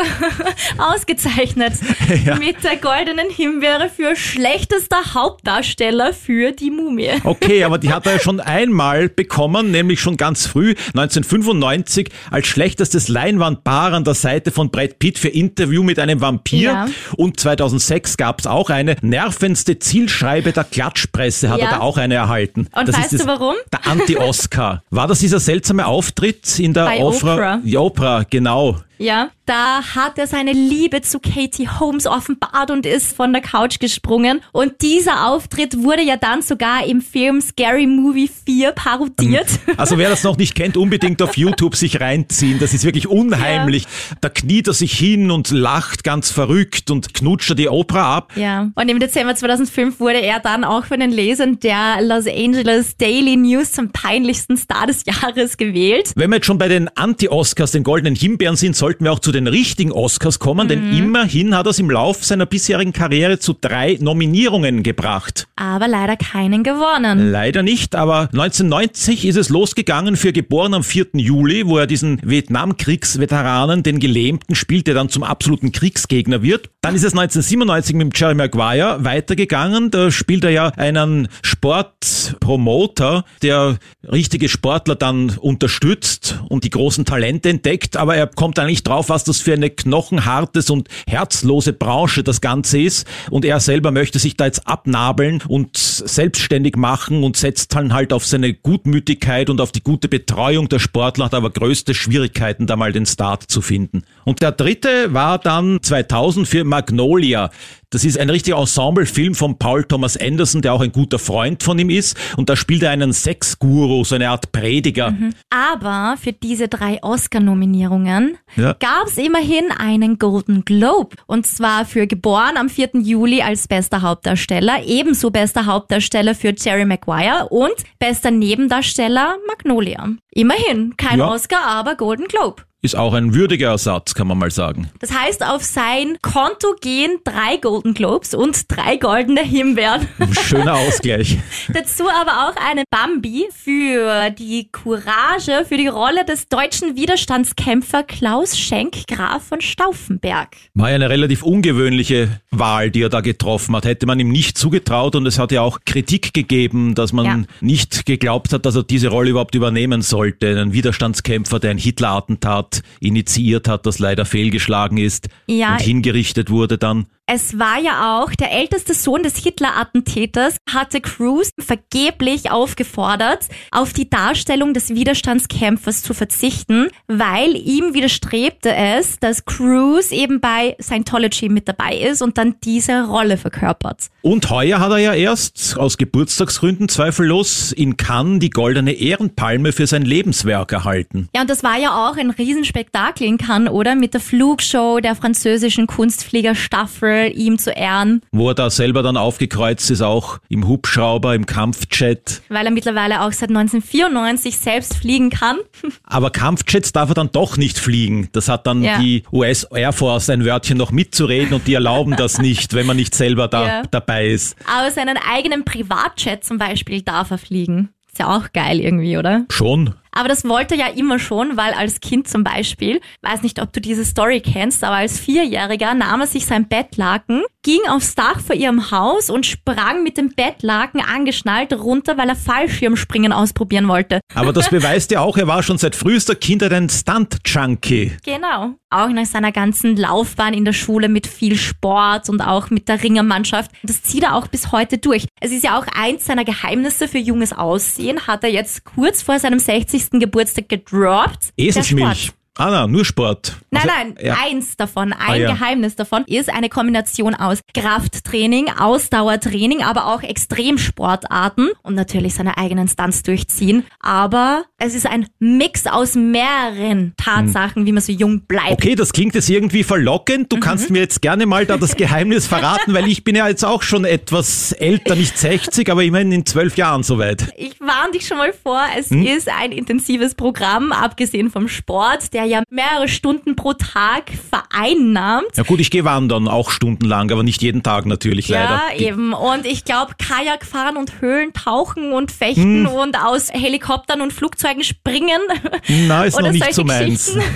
ausgezeichnet ja. mit der goldenen Himbeere für schlechtester Hauptdarsteller für die Mumie. Okay, aber die hat er ja schon einmal bekommen, nämlich schon ganz früh, 1995, als schlechtestes Leinwandpaar an der Seite von Brad Pitt für Interview mit einem Vampir. Ja. Und 2006 gab es auch eine nervendste Zielschreibe der Klatschpresse, hat ja. er da auch eine erhalten. Und das weißt du warum? Der Anti-Oscar. War das dieser seltsame Auftritt in der Bei Oprah? Oprah, die Oprah genau. Ja, da hat er seine Liebe zu Katie Holmes offenbart und ist von der Couch gesprungen. Und dieser Auftritt wurde ja dann sogar im Film Scary Movie 4 parodiert. Ähm, also wer das noch nicht kennt, unbedingt auf YouTube sich reinziehen. Das ist wirklich unheimlich. Ja. Da kniet er sich hin und lacht ganz verrückt und knutscht er die Oprah ab. Ja, und im Dezember 2005 wurde er dann auch von den Lesern der Los Angeles Daily News zum peinlichsten Star des Jahres gewählt. Wenn wir jetzt schon bei den Anti-Oscars, den goldenen Himbeeren sind, sollten wir auch zu den richtigen Oscars kommen, mhm. denn immerhin hat er es im Lauf seiner bisherigen Karriere zu drei Nominierungen gebracht. Aber leider keinen gewonnen. Leider nicht, aber 1990 ist es losgegangen für Geboren am 4. Juli, wo er diesen Vietnamkriegsveteranen, den Gelähmten, spielt, der dann zum absoluten Kriegsgegner wird. Dann ist es 1997 mit Jerry Maguire weitergegangen. Da spielt er ja einen Sportpromoter, der richtige Sportler dann unterstützt und die großen Talente entdeckt, aber er kommt eigentlich nicht drauf, was das für eine knochenhartes und herzlose Branche das Ganze ist. Und er selber möchte sich da jetzt abnabeln und selbstständig machen und setzt dann halt auf seine Gutmütigkeit und auf die gute Betreuung der Sportler, hat aber größte Schwierigkeiten, da mal den Start zu finden. Und der dritte war dann 2000 für Magnolia. Das ist ein richtiger Ensemblefilm von Paul Thomas Anderson, der auch ein guter Freund von ihm ist. Und da spielt er einen Sexguru, so eine Art Prediger. Mhm. Aber für diese drei Oscar-Nominierungen ja. gab es immerhin einen Golden Globe. Und zwar für Geboren am 4. Juli als bester Hauptdarsteller, ebenso bester Hauptdarsteller für Jerry Maguire und bester Nebendarsteller Magnolia. Immerhin, kein ja. Oscar, aber Golden Globe ist auch ein würdiger Ersatz, kann man mal sagen. Das heißt, auf sein Konto gehen drei Golden Globes und drei goldene Himbeeren. Schöner Ausgleich. Dazu aber auch eine Bambi für die Courage, für die Rolle des deutschen Widerstandskämpfer Klaus Schenk, Graf von Stauffenberg. War ja eine relativ ungewöhnliche Wahl, die er da getroffen hat. Hätte man ihm nicht zugetraut und es hat ja auch Kritik gegeben, dass man ja. nicht geglaubt hat, dass er diese Rolle überhaupt übernehmen sollte. Ein Widerstandskämpfer, der ein Hitler-Attentat initiiert hat, das leider fehlgeschlagen ist ja, und hingerichtet wurde dann. Es war ja auch der älteste Sohn des Hitler-Attentäters, hatte Cruz vergeblich aufgefordert, auf die Darstellung des Widerstandskämpfers zu verzichten, weil ihm widerstrebte es, dass Cruz eben bei Scientology mit dabei ist und dann diese Rolle verkörpert. Und heuer hat er ja erst aus Geburtstagsgründen zweifellos in Cannes die goldene Ehrenpalme für sein Lebenswerk erhalten. Ja, und das war ja auch ein Riesenspektakel in Cannes, oder? Mit der Flugshow der französischen Kunstfliegerstaffel ihm zu ehren. Wo er da selber dann aufgekreuzt ist, auch im Hubschrauber, im Kampfjet. Weil er mittlerweile auch seit 1994 selbst fliegen kann. Aber Kampfjets darf er dann doch nicht fliegen. Das hat dann ja. die US Air Force ein Wörtchen noch mitzureden und die erlauben das nicht, wenn man nicht selber da ja. dabei ist. Aber seinen eigenen Privatjet zum Beispiel darf er fliegen. Ist ja auch geil irgendwie, oder? Schon. Aber das wollte er ja immer schon, weil als Kind zum Beispiel, weiß nicht, ob du diese Story kennst, aber als Vierjähriger nahm er sich sein Bettlaken, ging aufs Dach vor ihrem Haus und sprang mit dem Bettlaken angeschnallt runter, weil er Fallschirmspringen ausprobieren wollte. Aber das beweist ja auch, er war schon seit frühester Kindheit ein Stunt-Junkie. Genau. Auch nach seiner ganzen Laufbahn in der Schule mit viel Sport und auch mit der Ringermannschaft. Das zieht er auch bis heute durch. Es ist ja auch eins seiner Geheimnisse für junges Aussehen, hat er jetzt kurz vor seinem 60. Geburtstag gedroppt. Eselsmilch. Ah, na, nur Sport. Nein, Also, nein, ja. eins davon, ein Ah, ja. Geheimnis davon ist eine Kombination aus Krafttraining, Ausdauertraining, aber auch Extremsportarten und natürlich seine eigenen Stunts durchziehen. Aber es ist ein Mix aus mehreren Tatsachen, wie man so jung bleibt. Okay, das klingt jetzt irgendwie verlockend. Du kannst Mhm. mir jetzt gerne mal da das Geheimnis verraten, weil ich bin ja jetzt auch schon etwas älter, nicht 60, aber immerhin in zwölf Jahren soweit. Ich warne dich schon mal vor, es Hm? ist ein intensives Programm, abgesehen vom Sport, der ja mehrere Stunden pro Tag vereinnahmt. Ja gut, ich gehe wandern, auch stundenlang, aber nicht jeden Tag natürlich, leider. Ja, eben. Und ich glaube, Kajak fahren und Höhlen tauchen und fechten Hm. und aus Helikoptern und Flugzeugen springen. Na, ist noch nicht so meins.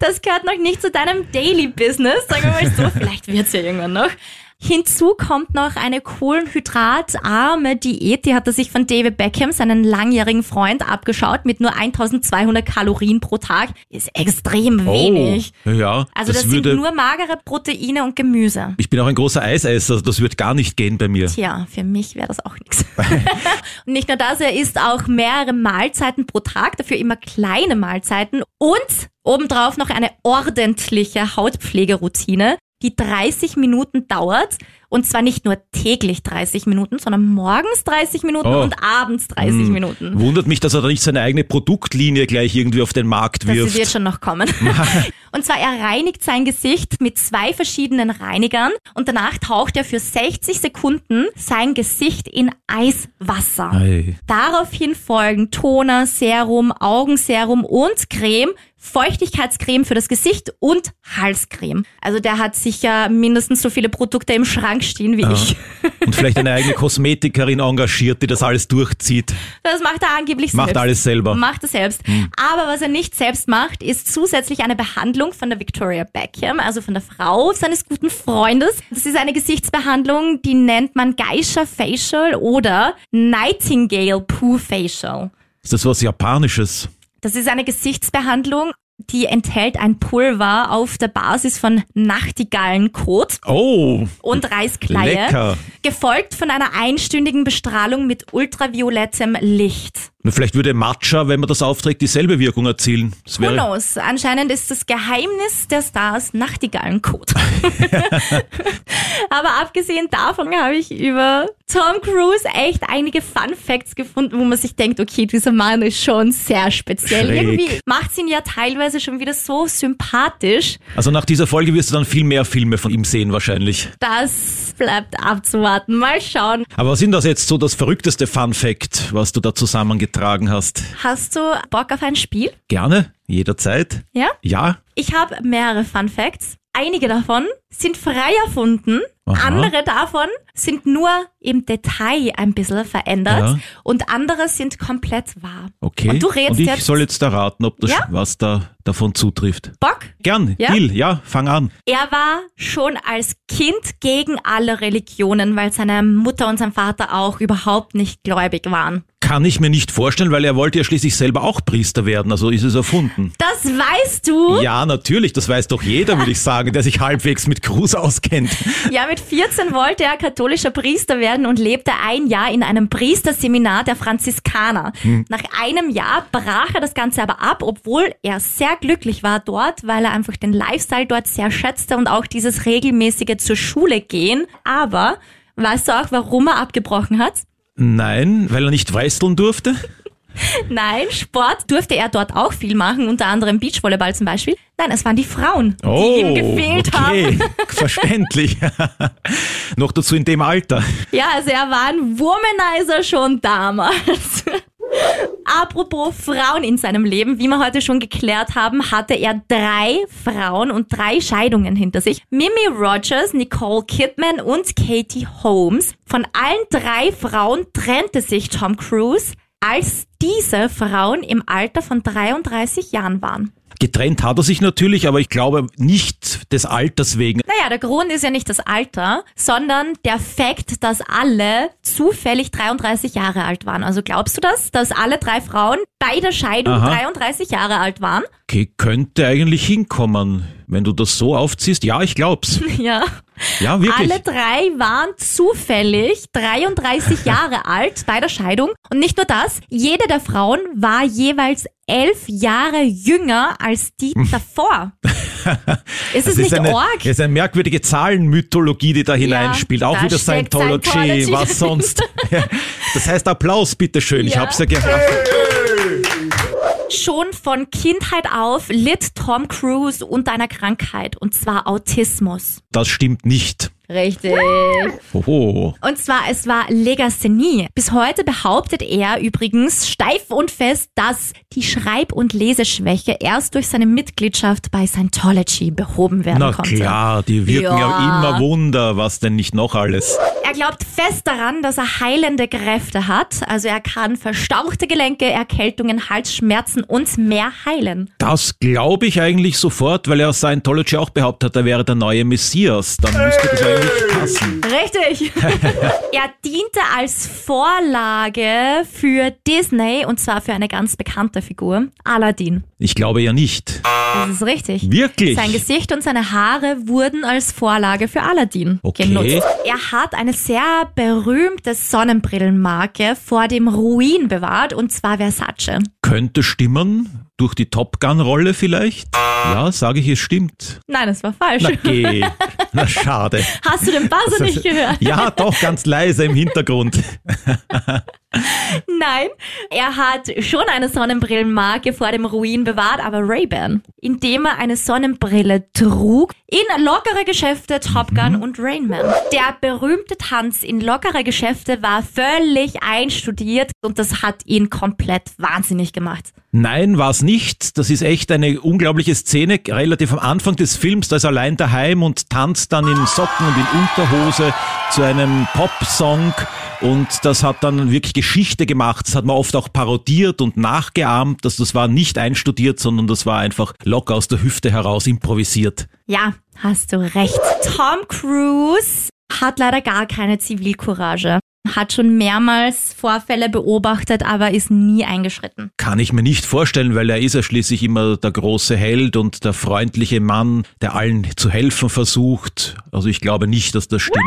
Das gehört noch nicht zu deinem Daily Business, sagen wir mal so. Vielleicht wird's ja irgendwann noch. Hinzu kommt noch eine kohlenhydratarme Diät, die hat er sich von David Beckham, seinen langjährigen Freund, abgeschaut mit nur 1200 Kalorien pro Tag. Ist extrem wenig. Oh, ja, Also das, das sind nur magere Proteine und Gemüse. ich bin auch ein großer Eisesser, das wird gar nicht gehen bei mir. Tja, für mich wäre das auch nichts. Und nicht nur das, er isst auch mehrere Mahlzeiten pro Tag, dafür immer kleine Mahlzeiten und obendrauf noch eine ordentliche Hautpflegeroutine, die 30 Minuten dauert. Und zwar nicht nur täglich 30 Minuten, sondern morgens 30 Minuten Oh. und abends 30 Minuten. Wundert mich, dass er da nicht seine eigene Produktlinie gleich irgendwie auf den Markt Das wirft. wird schon noch kommen. und zwar, er reinigt sein Gesicht mit zwei verschiedenen Reinigern und danach taucht er für 60 Sekunden sein Gesicht in Eiswasser. Ei. Daraufhin folgen Toner, Serum, Augenserum und Creme, Feuchtigkeitscreme für das Gesicht und Halscreme. Also der hat sicher mindestens so viele Produkte im Schrank stehen wie ich. Und vielleicht eine eigene Kosmetikerin engagiert, die das alles durchzieht. Das macht er angeblich Macht selbst. alles selber. Macht er selbst. Aber was er nicht selbst macht, ist zusätzlich eine Behandlung von der Victoria Beckham, also von der Frau seines guten Freundes. Das ist eine Gesichtsbehandlung, die nennt man Geisha Facial oder Nightingale Poo Facial. Ist das was Japanisches? Das ist eine Gesichtsbehandlung, die enthält ein Pulver auf der Basis von Nachtigallenkot Oh, und Reiskleie, lecker. gefolgt von einer einstündigen Bestrahlung mit ultraviolettem Licht. Vielleicht würde Matcha, wenn man das aufträgt, dieselbe Wirkung erzielen. Das Who knows? Anscheinend ist das Geheimnis der Stars Nachtigallenkot. Aber abgesehen davon habe ich über Tom Cruise echt einige Fun Facts gefunden, wo man sich denkt, okay, dieser Mann ist schon sehr speziell. Schräg. Irgendwie macht ihn ja teilweise schon wieder so sympathisch. Also nach dieser Folge wirst du dann viel mehr Filme von ihm sehen wahrscheinlich. Das bleibt abzuwarten. Mal schauen. Aber was sind das jetzt so das verrückteste Fun Fact, was du da zusammengetragen hast? Hast du Bock auf ein Spiel? Gerne, jederzeit. Ja? Ja, Ich habe mehrere Fun Facts. Einige davon sind frei erfunden, Aha. andere davon sind nur im Detail ein bisschen verändert Ja. und andere sind komplett wahr. okay. Und du redest Und ich jetzt soll jetzt erraten, ob das Ja? was da davon zutrifft. Bock. Gern, Ja? Deal, ja, fang an. Er war schon als Kind gegen alle Religionen, weil seine Mutter und sein Vater auch überhaupt nicht gläubig waren. Kann ich mir nicht vorstellen, weil er wollte ja schließlich selber auch Priester werden, also ist es erfunden. Das weißt du? Ja, natürlich, das weiß doch jeder, würde ich sagen, der sich halbwegs mit Gruß auskennt. Ja, mit 14 wollte er katholischer Priester werden und lebte ein Jahr in einem Priesterseminar der Franziskaner. Nach einem Jahr brach er das Ganze aber ab, obwohl er sehr glücklich war dort, weil er einfach den Lifestyle dort sehr schätzte und auch dieses regelmäßige zur Schule gehen. Aber weißt du auch, warum er abgebrochen hat? Nein, weil er nicht weißeln durfte? Nein, Sport durfte er dort auch viel machen, unter anderem Beachvolleyball zum Beispiel. Nein, es waren die Frauen, die ihm gefehlt Oh, okay. haben. Verständlich. Noch dazu in dem Alter. Ja, also er war ein Womanizer schon damals. Apropos Frauen in seinem Leben, wie wir heute schon geklärt haben, hatte er drei Frauen und drei Scheidungen hinter sich. Mimi Rogers, Nicole Kidman und Katie Holmes. Von allen drei Frauen trennte sich Tom Cruise als diese Frauen im Alter von 33 Jahren waren. Getrennt hat er sich natürlich, aber ich glaube nicht des Alters wegen. Naja, der Grund ist ja nicht das Alter, sondern der Fakt, dass alle zufällig 33 Jahre alt waren. Also glaubst du das, dass alle drei Frauen bei der Scheidung Aha. 33 Jahre alt waren? Okay, könnte eigentlich hinkommen, wenn du das so aufziehst. Ja, ich glaub's. Ja. Ja, wirklich. Alle drei waren zufällig 33 Jahre alt bei der Scheidung. Und nicht nur das, jede der Frauen war jeweils elf Jahre jünger als die davor. ist es Das nicht eine, arg? ist eine merkwürdige Zahlenmythologie, die da hineinspielt. Auch da wieder Scientology, Scientology was sonst. Das heißt Applaus, bitteschön. Ich Ja. hab's ja gehabt. Schon von Kindheit auf litt Tom Cruise unter einer Krankheit, und zwar Autismus. Das stimmt nicht. Richtig. Oho. Und zwar, es war Legasthenie. Bis heute behauptet er übrigens steif und fest, dass die Schreib- und Leseschwäche erst durch seine Mitgliedschaft bei Scientology behoben werden Na konnte. klar, die wirken ja. Ja. immer Wunder, was denn nicht noch alles. Er glaubt fest daran, dass er heilende Kräfte hat. Also er kann verstauchte Gelenke, Erkältungen, Halsschmerzen und mehr heilen. Das glaube ich eigentlich sofort, weil er Scientology auch behauptet hat, er wäre der neue Messias. Dann müsste das passen. Richtig. er diente als Vorlage für Disney und zwar für eine ganz bekannte Figur, Aladdin. Ich glaube ja nicht. Das ist richtig. Wirklich? Sein Gesicht und seine Haare wurden als Vorlage für Aladdin Okay. genutzt. Er hat eine sehr berühmte Sonnenbrillenmarke vor dem Ruin bewahrt und zwar Versace. Könnte stimmen. Durch die Top Gun-Rolle vielleicht? Ja, sage ich, es stimmt. Nein, das war falsch. Na geh. Na schade. Hast du den Buzzer nicht gehört? Ja, doch, ganz leise im Hintergrund. Nein, er hat schon eine Sonnenbrillenmarke vor dem Ruin bewahrt, aber Ray-Ban, indem er eine Sonnenbrille trug in lockere Geschäfte, Top Gun und Rain Man. Der berühmte Tanz in lockere Geschäfte war völlig einstudiert und das hat ihn komplett wahnsinnig gemacht. Nein, war es nicht. Das ist echt eine unglaubliche Szene. Relativ am Anfang des Films, da ist er allein daheim und tanzt dann in Socken und in Unterhose zu einem Popsong. Und das hat dann wirklich Geschichte gemacht. Das hat man oft auch parodiert und nachgeahmt. Das, das war nicht einstudiert, sondern das war einfach locker aus der Hüfte heraus improvisiert. Ja, hast du recht. Tom Cruise hat leider gar keine Zivilcourage. Hat schon mehrmals Vorfälle beobachtet, aber ist nie eingeschritten. Kann ich mir nicht vorstellen, weil er ist ja schließlich immer der große Held und der freundliche Mann, der allen zu helfen versucht. Also ich glaube nicht, dass das stimmt.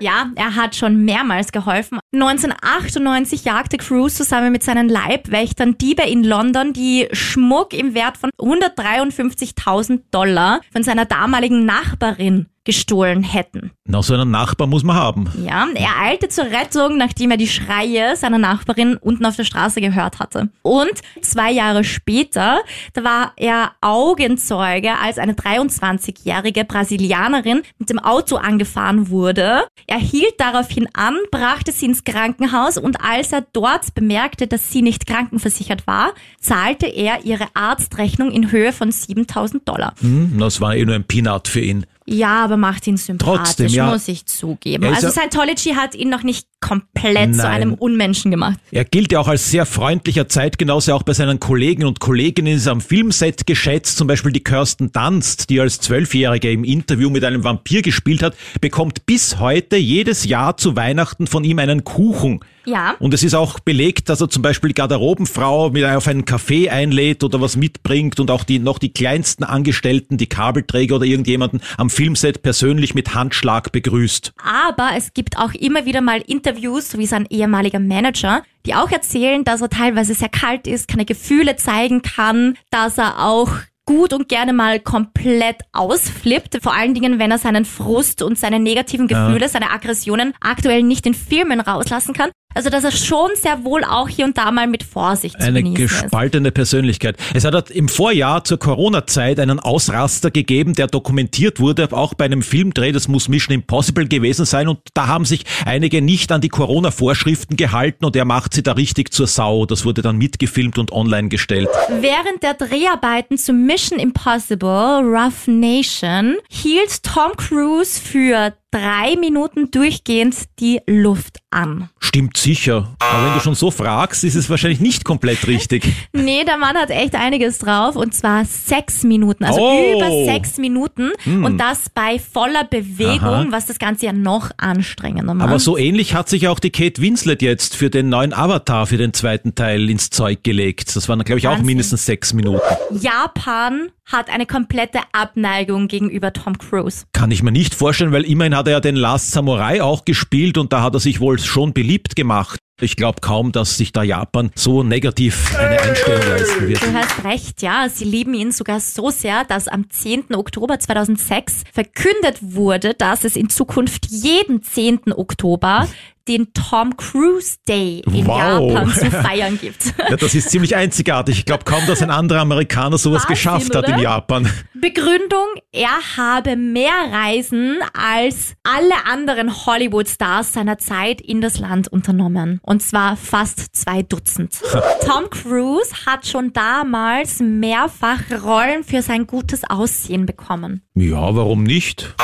Ja, er hat schon mehrmals geholfen. 1998 jagte Cruise zusammen mit seinen Leibwächtern Diebe in London, die Schmuck im Wert von 153.000 Dollar von seiner damaligen Nachbarin gestohlen hätten. Na, so einen Nachbar muss man haben. Ja, er eilte zur Rettung, nachdem er die Schreie seiner Nachbarin unten auf der Straße gehört hatte. Und zwei Jahre später, da war er Augenzeuge, als eine 23-jährige Brasilianerin mit dem Auto angefahren wurde. Er hielt daraufhin an, brachte sie ins Krankenhaus und als er dort bemerkte, dass sie nicht krankenversichert war, zahlte er ihre Arztrechnung in Höhe von 7000 Dollar. Hm, das war eh nur ein Peanut für ihn. Ja, aber macht ihn sympathisch, Trotzdem, ja. muss ich zugeben. Er ist Also ja- Scientology hat ihn noch nicht komplett zu Nein. einem Unmenschen gemacht. Er gilt ja auch als sehr freundlicher Zeitgenosse, auch bei seinen Kollegen und Kolleginnen ist er am Filmset geschätzt. Zum Beispiel die Kirsten Dunst, die als Zwölfjährige im Interview mit einem Vampir gespielt hat, bekommt bis heute jedes Jahr zu Weihnachten von ihm einen Kuchen. Ja. Und es ist auch belegt, dass er zum Beispiel Garderobenfrau mit auf einen Café einlädt oder was mitbringt und auch die, noch die kleinsten Angestellten, die Kabelträger oder irgendjemanden am Filmset persönlich mit Handschlag begrüßt. Aber es gibt auch immer wieder mal Interviews, so wie sein ehemaliger Manager, die auch erzählen, dass er teilweise sehr kalt ist, keine Gefühle zeigen kann, dass er auch gut und gerne mal komplett ausflippt. Vor allen Dingen, wenn er seinen Frust und seine negativen Gefühle, seine Aggressionen aktuell nicht in Filmen rauslassen kann. Also, dass er schon sehr wohl auch hier und da mal mit Vorsicht Eine genießen ist. gespaltene Persönlichkeit. Es hat im Vorjahr zur Corona-Zeit einen Ausraster gegeben, der dokumentiert wurde, auch bei einem Filmdreh, das muss Mission Impossible gewesen sein und da haben sich einige nicht an die Corona-Vorschriften gehalten und er macht sie da richtig zur Sau. Das wurde dann mitgefilmt und online gestellt. Während der Dreharbeiten zu Mission Impossible Rough Nation hielt Tom Cruise für drei Minuten durchgehend die Luft an. Stimmt sicher. Aber wenn du schon so fragst, ist es wahrscheinlich nicht komplett richtig. Nee, der Mann hat echt einiges drauf und zwar sechs Minuten, also Oh. über sechs Minuten und das bei voller Bewegung, Aha. was das Ganze ja noch anstrengender macht. Aber so ähnlich hat sich auch die Kate Winslet jetzt für den neuen Avatar, für den zweiten Teil ins Zeug gelegt. Das waren, glaube ich, auch Wahnsinn. mindestens sechs Minuten. Japan hat eine komplette Abneigung gegenüber Tom Cruise. Kann ich mir nicht vorstellen, weil immerhin hat er ja den Last Samurai auch gespielt und da hat er sich wohl schon beliebt gemacht. Ich glaube kaum, dass sich da Japan so negativ eine Einstellung leisten wird. Du hast recht, ja. Sie lieben ihn sogar so sehr, dass am 10. Oktober 2006 verkündet wurde, dass es in Zukunft jeden 10. Oktober den Tom Cruise Day in Wow. Japan zu feiern gibt. Ja, das ist ziemlich einzigartig. Ich glaube kaum, dass ein anderer Amerikaner sowas Wahnsinn, geschafft hat in oder? Japan. Begründung, er habe mehr Reisen als alle anderen Hollywood-Stars seiner Zeit in das Land unternommen. Und zwar fast zwei Dutzend. Tom Cruise hat schon damals mehrfach Rollen für sein gutes Aussehen bekommen. Ja, warum nicht?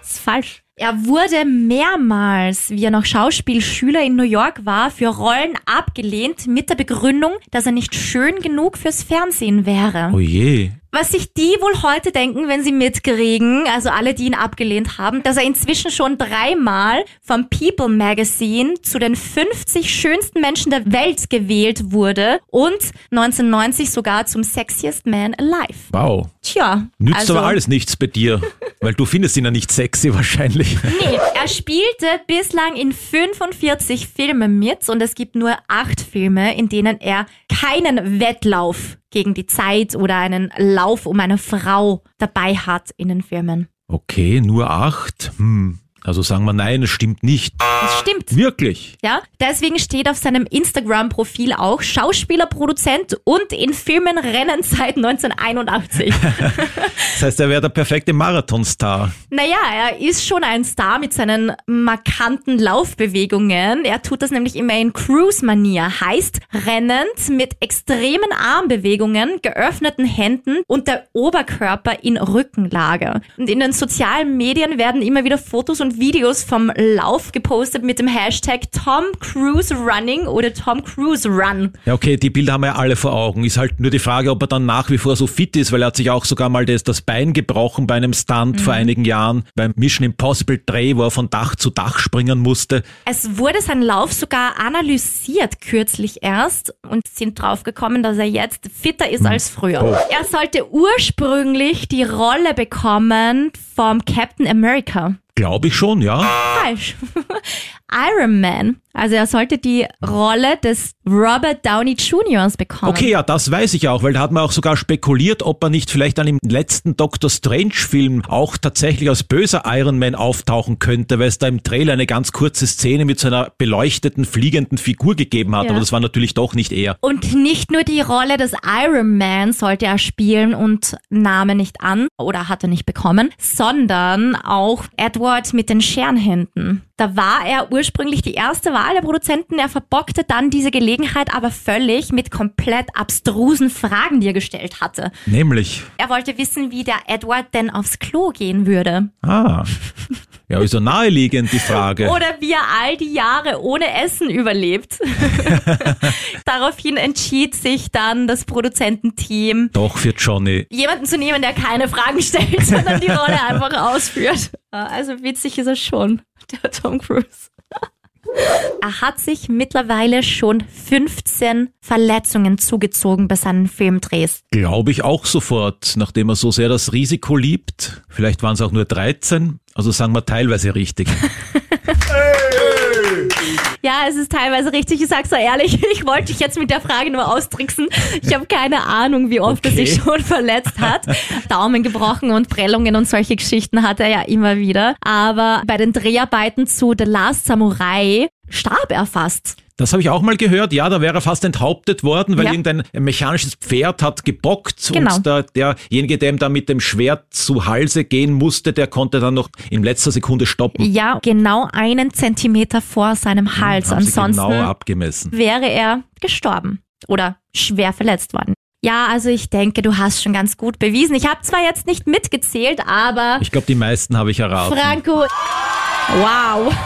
Das ist falsch. Er wurde mehrmals, wie er noch Schauspielschüler in New York war, für Rollen abgelehnt mit der Begründung, dass er nicht schön genug fürs Fernsehen wäre. Oh je. Was sich die wohl heute denken, wenn sie mitkriegen, also alle, die ihn abgelehnt haben, dass er inzwischen schon dreimal vom People Magazine zu den 50 schönsten Menschen der Welt gewählt wurde und 1990 sogar zum Sexiest Man Alive. Wow. Tja, Nützt also, aber alles nichts bei dir, weil du findest ihn ja nicht sexy wahrscheinlich. Nee, er spielte bislang in 45 Filmen mit und es gibt nur acht Filme, in denen er keinen Wettlauf gegen die Zeit oder einen Lauf um eine Frau dabei hat in den Filmen. Okay, nur acht. Hm. Also sagen wir nein, es stimmt nicht. Das stimmt. Wirklich. Ja, deswegen steht auf seinem Instagram-Profil auch Schauspieler, Produzent und in Filmen Rennen seit 1981. Das heißt, er wäre der perfekte Marathonstar. Naja, er ist schon ein Star mit seinen markanten Laufbewegungen. Er tut das nämlich immer in Cruise-Manier. Heißt, rennend mit extremen Armbewegungen, geöffneten Händen und der Oberkörper in Rückenlage. Und in den sozialen Medien werden immer wieder Fotos und Videos vom Lauf gepostet mit dem Hashtag Tom Cruise Running oder Tom Cruise Run. Ja, okay, die Bilder haben wir ja alle vor Augen. Ist halt nur die Frage, ob er dann nach wie vor so fit ist, weil er hat sich auch sogar mal das, das Bein gebrochen bei einem Stunt vor einigen Jahren, beim Mission Impossible Dreh, wo er von Dach zu Dach springen musste. Es wurde sein Lauf sogar analysiert kürzlich erst und sind draufgekommen, dass er jetzt fitter ist als früher. Oh. Er sollte ursprünglich die Rolle bekommen vom Captain America. Glaube ich schon, ja. Falsch. Iron Man. Also er sollte die Rolle des Robert Downey Jr. bekommen. Okay, ja, das weiß ich auch, weil da hat man auch sogar spekuliert, ob er nicht vielleicht dann im letzten Doctor Strange Film auch tatsächlich als böser Iron Man auftauchen könnte, weil es da im Trailer eine ganz kurze Szene mit so einer beleuchteten, fliegenden Figur gegeben hat, Ja. aber das war natürlich doch nicht er. Und nicht nur die Rolle des Iron Man sollte er spielen und nahm er nicht an oder hat er nicht bekommen, sondern auch Edward mit den Scherenhänden. Da war er ursprünglich die erste Wahl der Produzenten. Er verbockte dann diese Gelegenheit aber völlig mit komplett abstrusen Fragen, die er gestellt hatte. Nämlich, Er wollte wissen, wie der Edward denn aufs Klo gehen würde. ah, ja, ist so naheliegend die Frage. Oder wie er all die Jahre ohne Essen überlebt. Daraufhin entschied sich dann das Produzententeam, Doch für Johnny. jemanden zu nehmen, der keine Fragen stellt, sondern die Rolle einfach ausführt. Also witzig ist er schon, der Tom Cruise. Er hat sich mittlerweile schon 15 Verletzungen zugezogen bei seinen Filmdrehs. Glaube ich auch sofort, nachdem er so sehr das Risiko liebt. Vielleicht waren es auch nur 13, also sagen wir teilweise richtig. Ja, es ist teilweise richtig. Ich sag's so ehrlich, ich wollte dich jetzt mit der Frage nur austricksen. Ich habe keine Ahnung, wie oft er Okay. sich schon verletzt hat. Daumen gebrochen und Prellungen und solche Geschichten hat er ja immer wieder. Aber bei den Dreharbeiten zu The Last Samurai starb er fast. Das habe ich auch mal gehört. Ja, da wäre er fast enthauptet worden, weil Ja. irgendein mechanisches Pferd hat gebockt Genau. und der, derjenige, der ihm da mit dem Schwert zu Halse gehen musste, der konnte dann noch in letzter Sekunde stoppen. Ja, genau einen Zentimeter vor seinem Hals. Haben sie Ansonsten genau wäre er gestorben oder schwer verletzt worden. Ja, also ich denke, du hast schon ganz gut bewiesen. Ich habe zwar jetzt nicht mitgezählt, aber Ich glaube, die meisten habe ich erraten. Franco, Wow.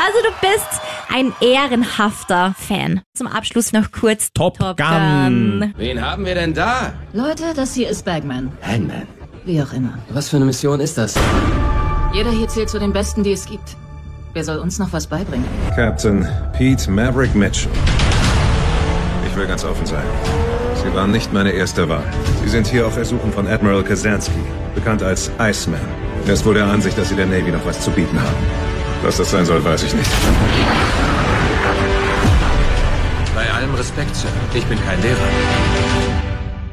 Also du bist ein ehrenhafter Fan. Zum Abschluss noch kurz Top Gun. Wen haben wir denn da? Leute, das hier ist Bagman. Hangman. Wie auch immer. Was für eine Mission ist das? Jeder hier zählt zu den Besten, die es gibt. Wer soll uns noch was beibringen? Captain Pete Maverick Mitchell. Ich will ganz offen sein. Sie waren nicht meine erste Wahl. Sie sind hier auf Ersuchen von Admiral Kazansky, bekannt als Iceman. Er ist wohl der Ansicht, dass Sie der Navy noch was zu bieten haben. Was das sein soll, weiß ich nicht. Bei allem Respekt, Sir. Ich bin kein Lehrer.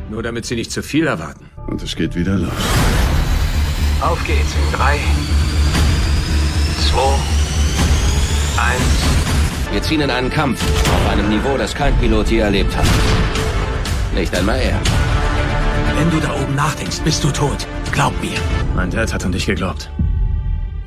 Nur damit Sie nicht zu viel erwarten. Und es geht wieder los. Auf geht's in drei, zwei, eins. Wir ziehen in einen Kampf auf einem Niveau, das kein Pilot je erlebt hat. Nicht einmal er. Wenn du da oben nachdenkst, bist du tot. Glaub mir. Mein Dad hat an dich geglaubt.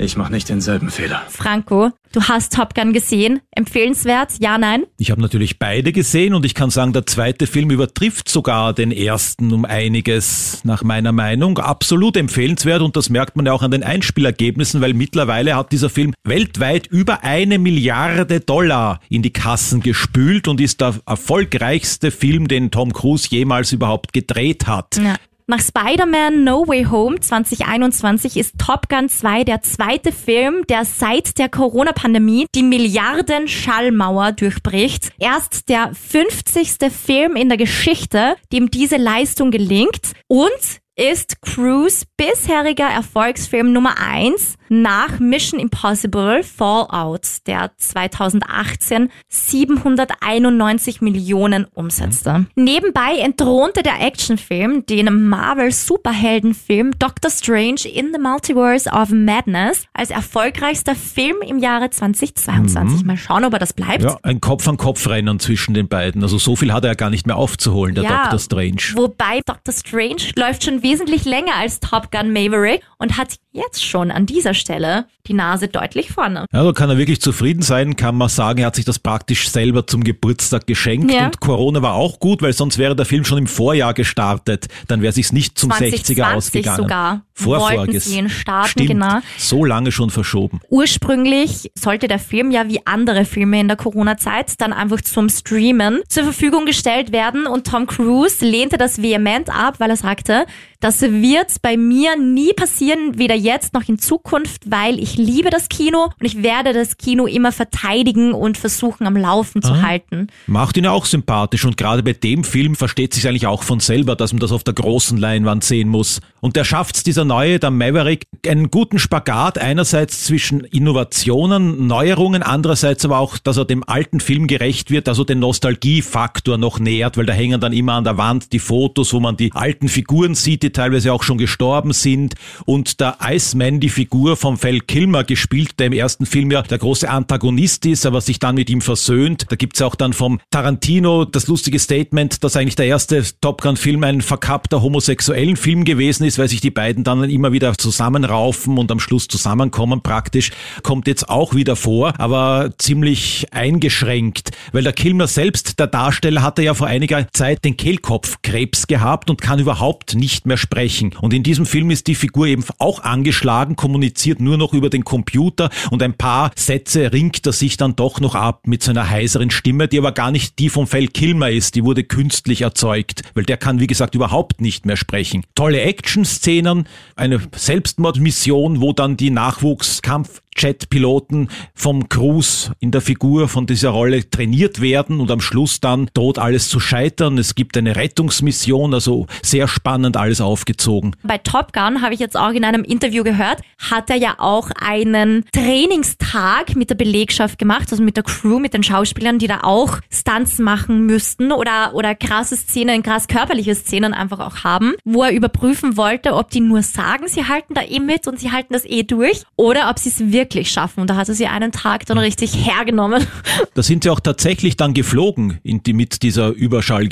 Ich mach nicht denselben Fehler. Franco, du hast Top Gun gesehen. Empfehlenswert? Ja, nein? Ich habe natürlich beide gesehen und ich kann sagen, der zweite Film übertrifft sogar den ersten um einiges, nach meiner Meinung. Absolut empfehlenswert und das merkt man ja auch an den Einspielergebnissen, weil mittlerweile hat dieser Film weltweit über eine Milliarde Dollar in die Kassen gespült und ist der erfolgreichste Film, den Tom Cruise jemals überhaupt gedreht hat. Ja. Nach Spider-Man No Way Home 2021 ist Top Gun 2 der zweite Film, der seit der Corona-Pandemie die Milliarden-Schallmauer durchbricht. Erst der 50. Film in der Geschichte, dem diese Leistung gelingt und ist Cruise bisheriger Erfolgsfilm Nummer 1 nach Mission Impossible Fallout, der 2018 791 Millionen umsetzte. Nebenbei entthronte der Actionfilm den Marvel-Superheldenfilm Doctor Strange in the Multiverse of Madness als erfolgreichster Film im Jahre 2022. Mal schauen, ob er das bleibt. Ja, ein Kopf-an-Kopf-Rennen zwischen den beiden. Also so viel hat er gar nicht mehr aufzuholen, der Ja, Doctor Strange. Wobei Doctor Strange läuft schon wesentlich länger als Top Gun Maverick und hat jetzt schon an dieser Stelle die Nase deutlich vorne. Ja, da kann er wirklich zufrieden sein, kann man sagen, er hat sich das praktisch selber zum Geburtstag geschenkt Ja. und Corona war auch gut, weil sonst wäre der Film schon im Vorjahr gestartet, dann wäre sich's nicht zum 2020 60er ausgegangen. sogar. Vorvorges. Wollten starten, Stimmt, genau. so lange schon verschoben. Ursprünglich sollte der Film ja wie andere Filme in der Corona-Zeit dann einfach zum Streamen zur Verfügung gestellt werden und Tom Cruise lehnte das vehement ab, weil er sagte, das wird bei mir nie passieren, weder jetzt noch in Zukunft, weil ich liebe das Kino und ich werde das Kino immer verteidigen und versuchen am Laufen zu halten. Macht ihn ja auch sympathisch und gerade bei dem Film versteht sich eigentlich auch von selber, dass man das auf der großen Leinwand sehen muss. Und der schafft's, dieser neue, der Maverick, einen guten Spagat einerseits zwischen Innovationen, Neuerungen, andererseits aber auch, dass er dem alten Film gerecht wird, also den Nostalgiefaktor noch nähert, weil da hängen dann immer an der Wand die Fotos, wo man die alten Figuren sieht, die teilweise auch schon gestorben sind und der Iceman, die Figur von Val Kilmer gespielt, der im ersten Film ja der große Antagonist ist, aber sich dann mit ihm versöhnt. Da gibt's auch dann vom Tarantino das lustige Statement, dass eigentlich der erste Top Gun-Film ein verkappter homosexuellen Film gewesen ist, weil sich die beiden dann immer wieder zusammenraufen und am Schluss zusammenkommen praktisch. Kommt jetzt auch wieder vor, aber ziemlich eingeschränkt, weil der Kilmer selbst, der Darsteller, hatte ja vor einiger Zeit den Kehlkopfkrebs gehabt und kann überhaupt nicht mehr sprechen. Und in diesem Film ist die Figur eben auch angeschlagen, kommuniziert nur noch über den Computer und ein paar Sätze ringt er sich dann doch noch ab mit seiner heiseren Stimme, die aber gar nicht die von Val Kilmer ist, die wurde künstlich erzeugt, weil der kann wie gesagt überhaupt nicht mehr sprechen. Tolle Action-Szenen, eine Selbstmordmission, wo dann die Nachwuchskampf Jet-Piloten vom Cruise in der Figur von dieser Rolle trainiert werden und am Schluss dann droht alles zu scheitern. Es gibt eine Rettungsmission, also sehr spannend alles aufgezogen. Bei Top Gun habe ich jetzt auch in einem Interview gehört, hat er ja auch einen Trainingstag mit der Belegschaft gemacht, also mit der Crew, mit den Schauspielern, die da auch Stunts machen müssten oder, oder krasse Szenen, krass körperliche Szenen einfach auch haben, wo er überprüfen wollte, ob die nur sagen, sie halten da eh mit und sie halten das eh durch oder ob sie es wirklich schaffen. Und da hat er sie einen Tag dann richtig hergenommen. Da sind sie auch tatsächlich dann geflogen in die, mit dieser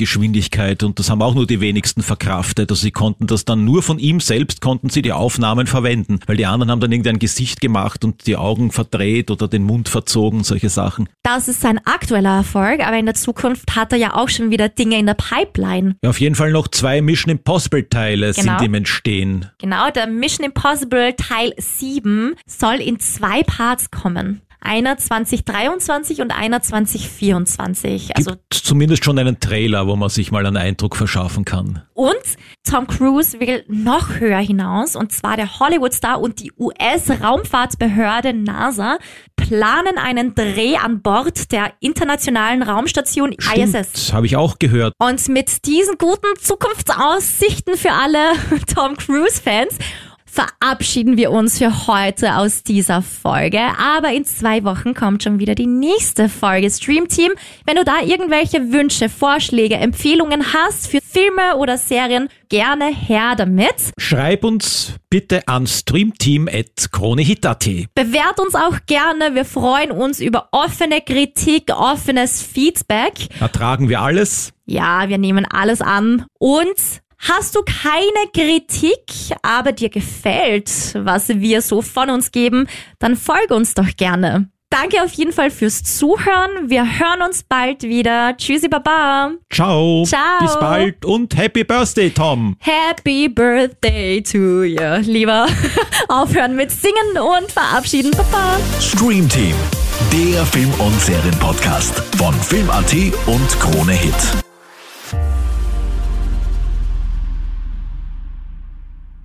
Überschallgeschwindigkeit und das haben auch nur die wenigsten verkraftet. Also sie konnten das dann nur von ihm selbst, konnten sie die Aufnahmen verwenden, weil die anderen haben dann irgendein Gesicht gemacht und die Augen verdreht oder den Mund verzogen, solche Sachen. Das ist sein aktueller Erfolg, aber in der Zukunft hat er ja auch schon wieder Dinge in der Pipeline. Ja, auf jeden Fall noch zwei Mission Impossible Teile Genau. sind im Entstehen. Genau, der Mission Impossible Teil 7 soll in zwei Parts kommen. Einer 2023 und einer 2024. Also Gibt zumindest schon einen Trailer, wo man sich mal einen Eindruck verschaffen kann. Und Tom Cruise will noch höher hinaus, und zwar der Hollywood-Star und die US-Raumfahrtbehörde NASA planen einen Dreh an Bord der internationalen Raumstation ISS. Das habe ich auch gehört. Und mit diesen guten Zukunftsaussichten für alle Tom Cruise-Fans verabschieden wir uns für heute aus dieser Folge. Aber in zwei Wochen kommt schon wieder die nächste Folge Stream Team. Wenn du da irgendwelche Wünsche, Vorschläge, Empfehlungen hast für Filme oder Serien, gerne her damit. Schreib uns bitte an streamteam.kronehit.at. Bewährt uns auch gerne. Wir freuen uns über offene Kritik, offenes Feedback. Ertragen wir alles. Ja, wir nehmen alles an. Und Hast du keine Kritik, aber dir gefällt, was wir so von uns geben, dann folge uns doch gerne. Danke auf jeden Fall fürs Zuhören. Wir hören uns bald wieder. Tschüssi, Baba. Ciao. Ciao. Bis bald und Happy Birthday, Tom. Happy Birthday to you. Lieber aufhören mit Singen und verabschieden. Baba. Stream Team, der Film- und Serienpodcast von Film.at und Krone Hit.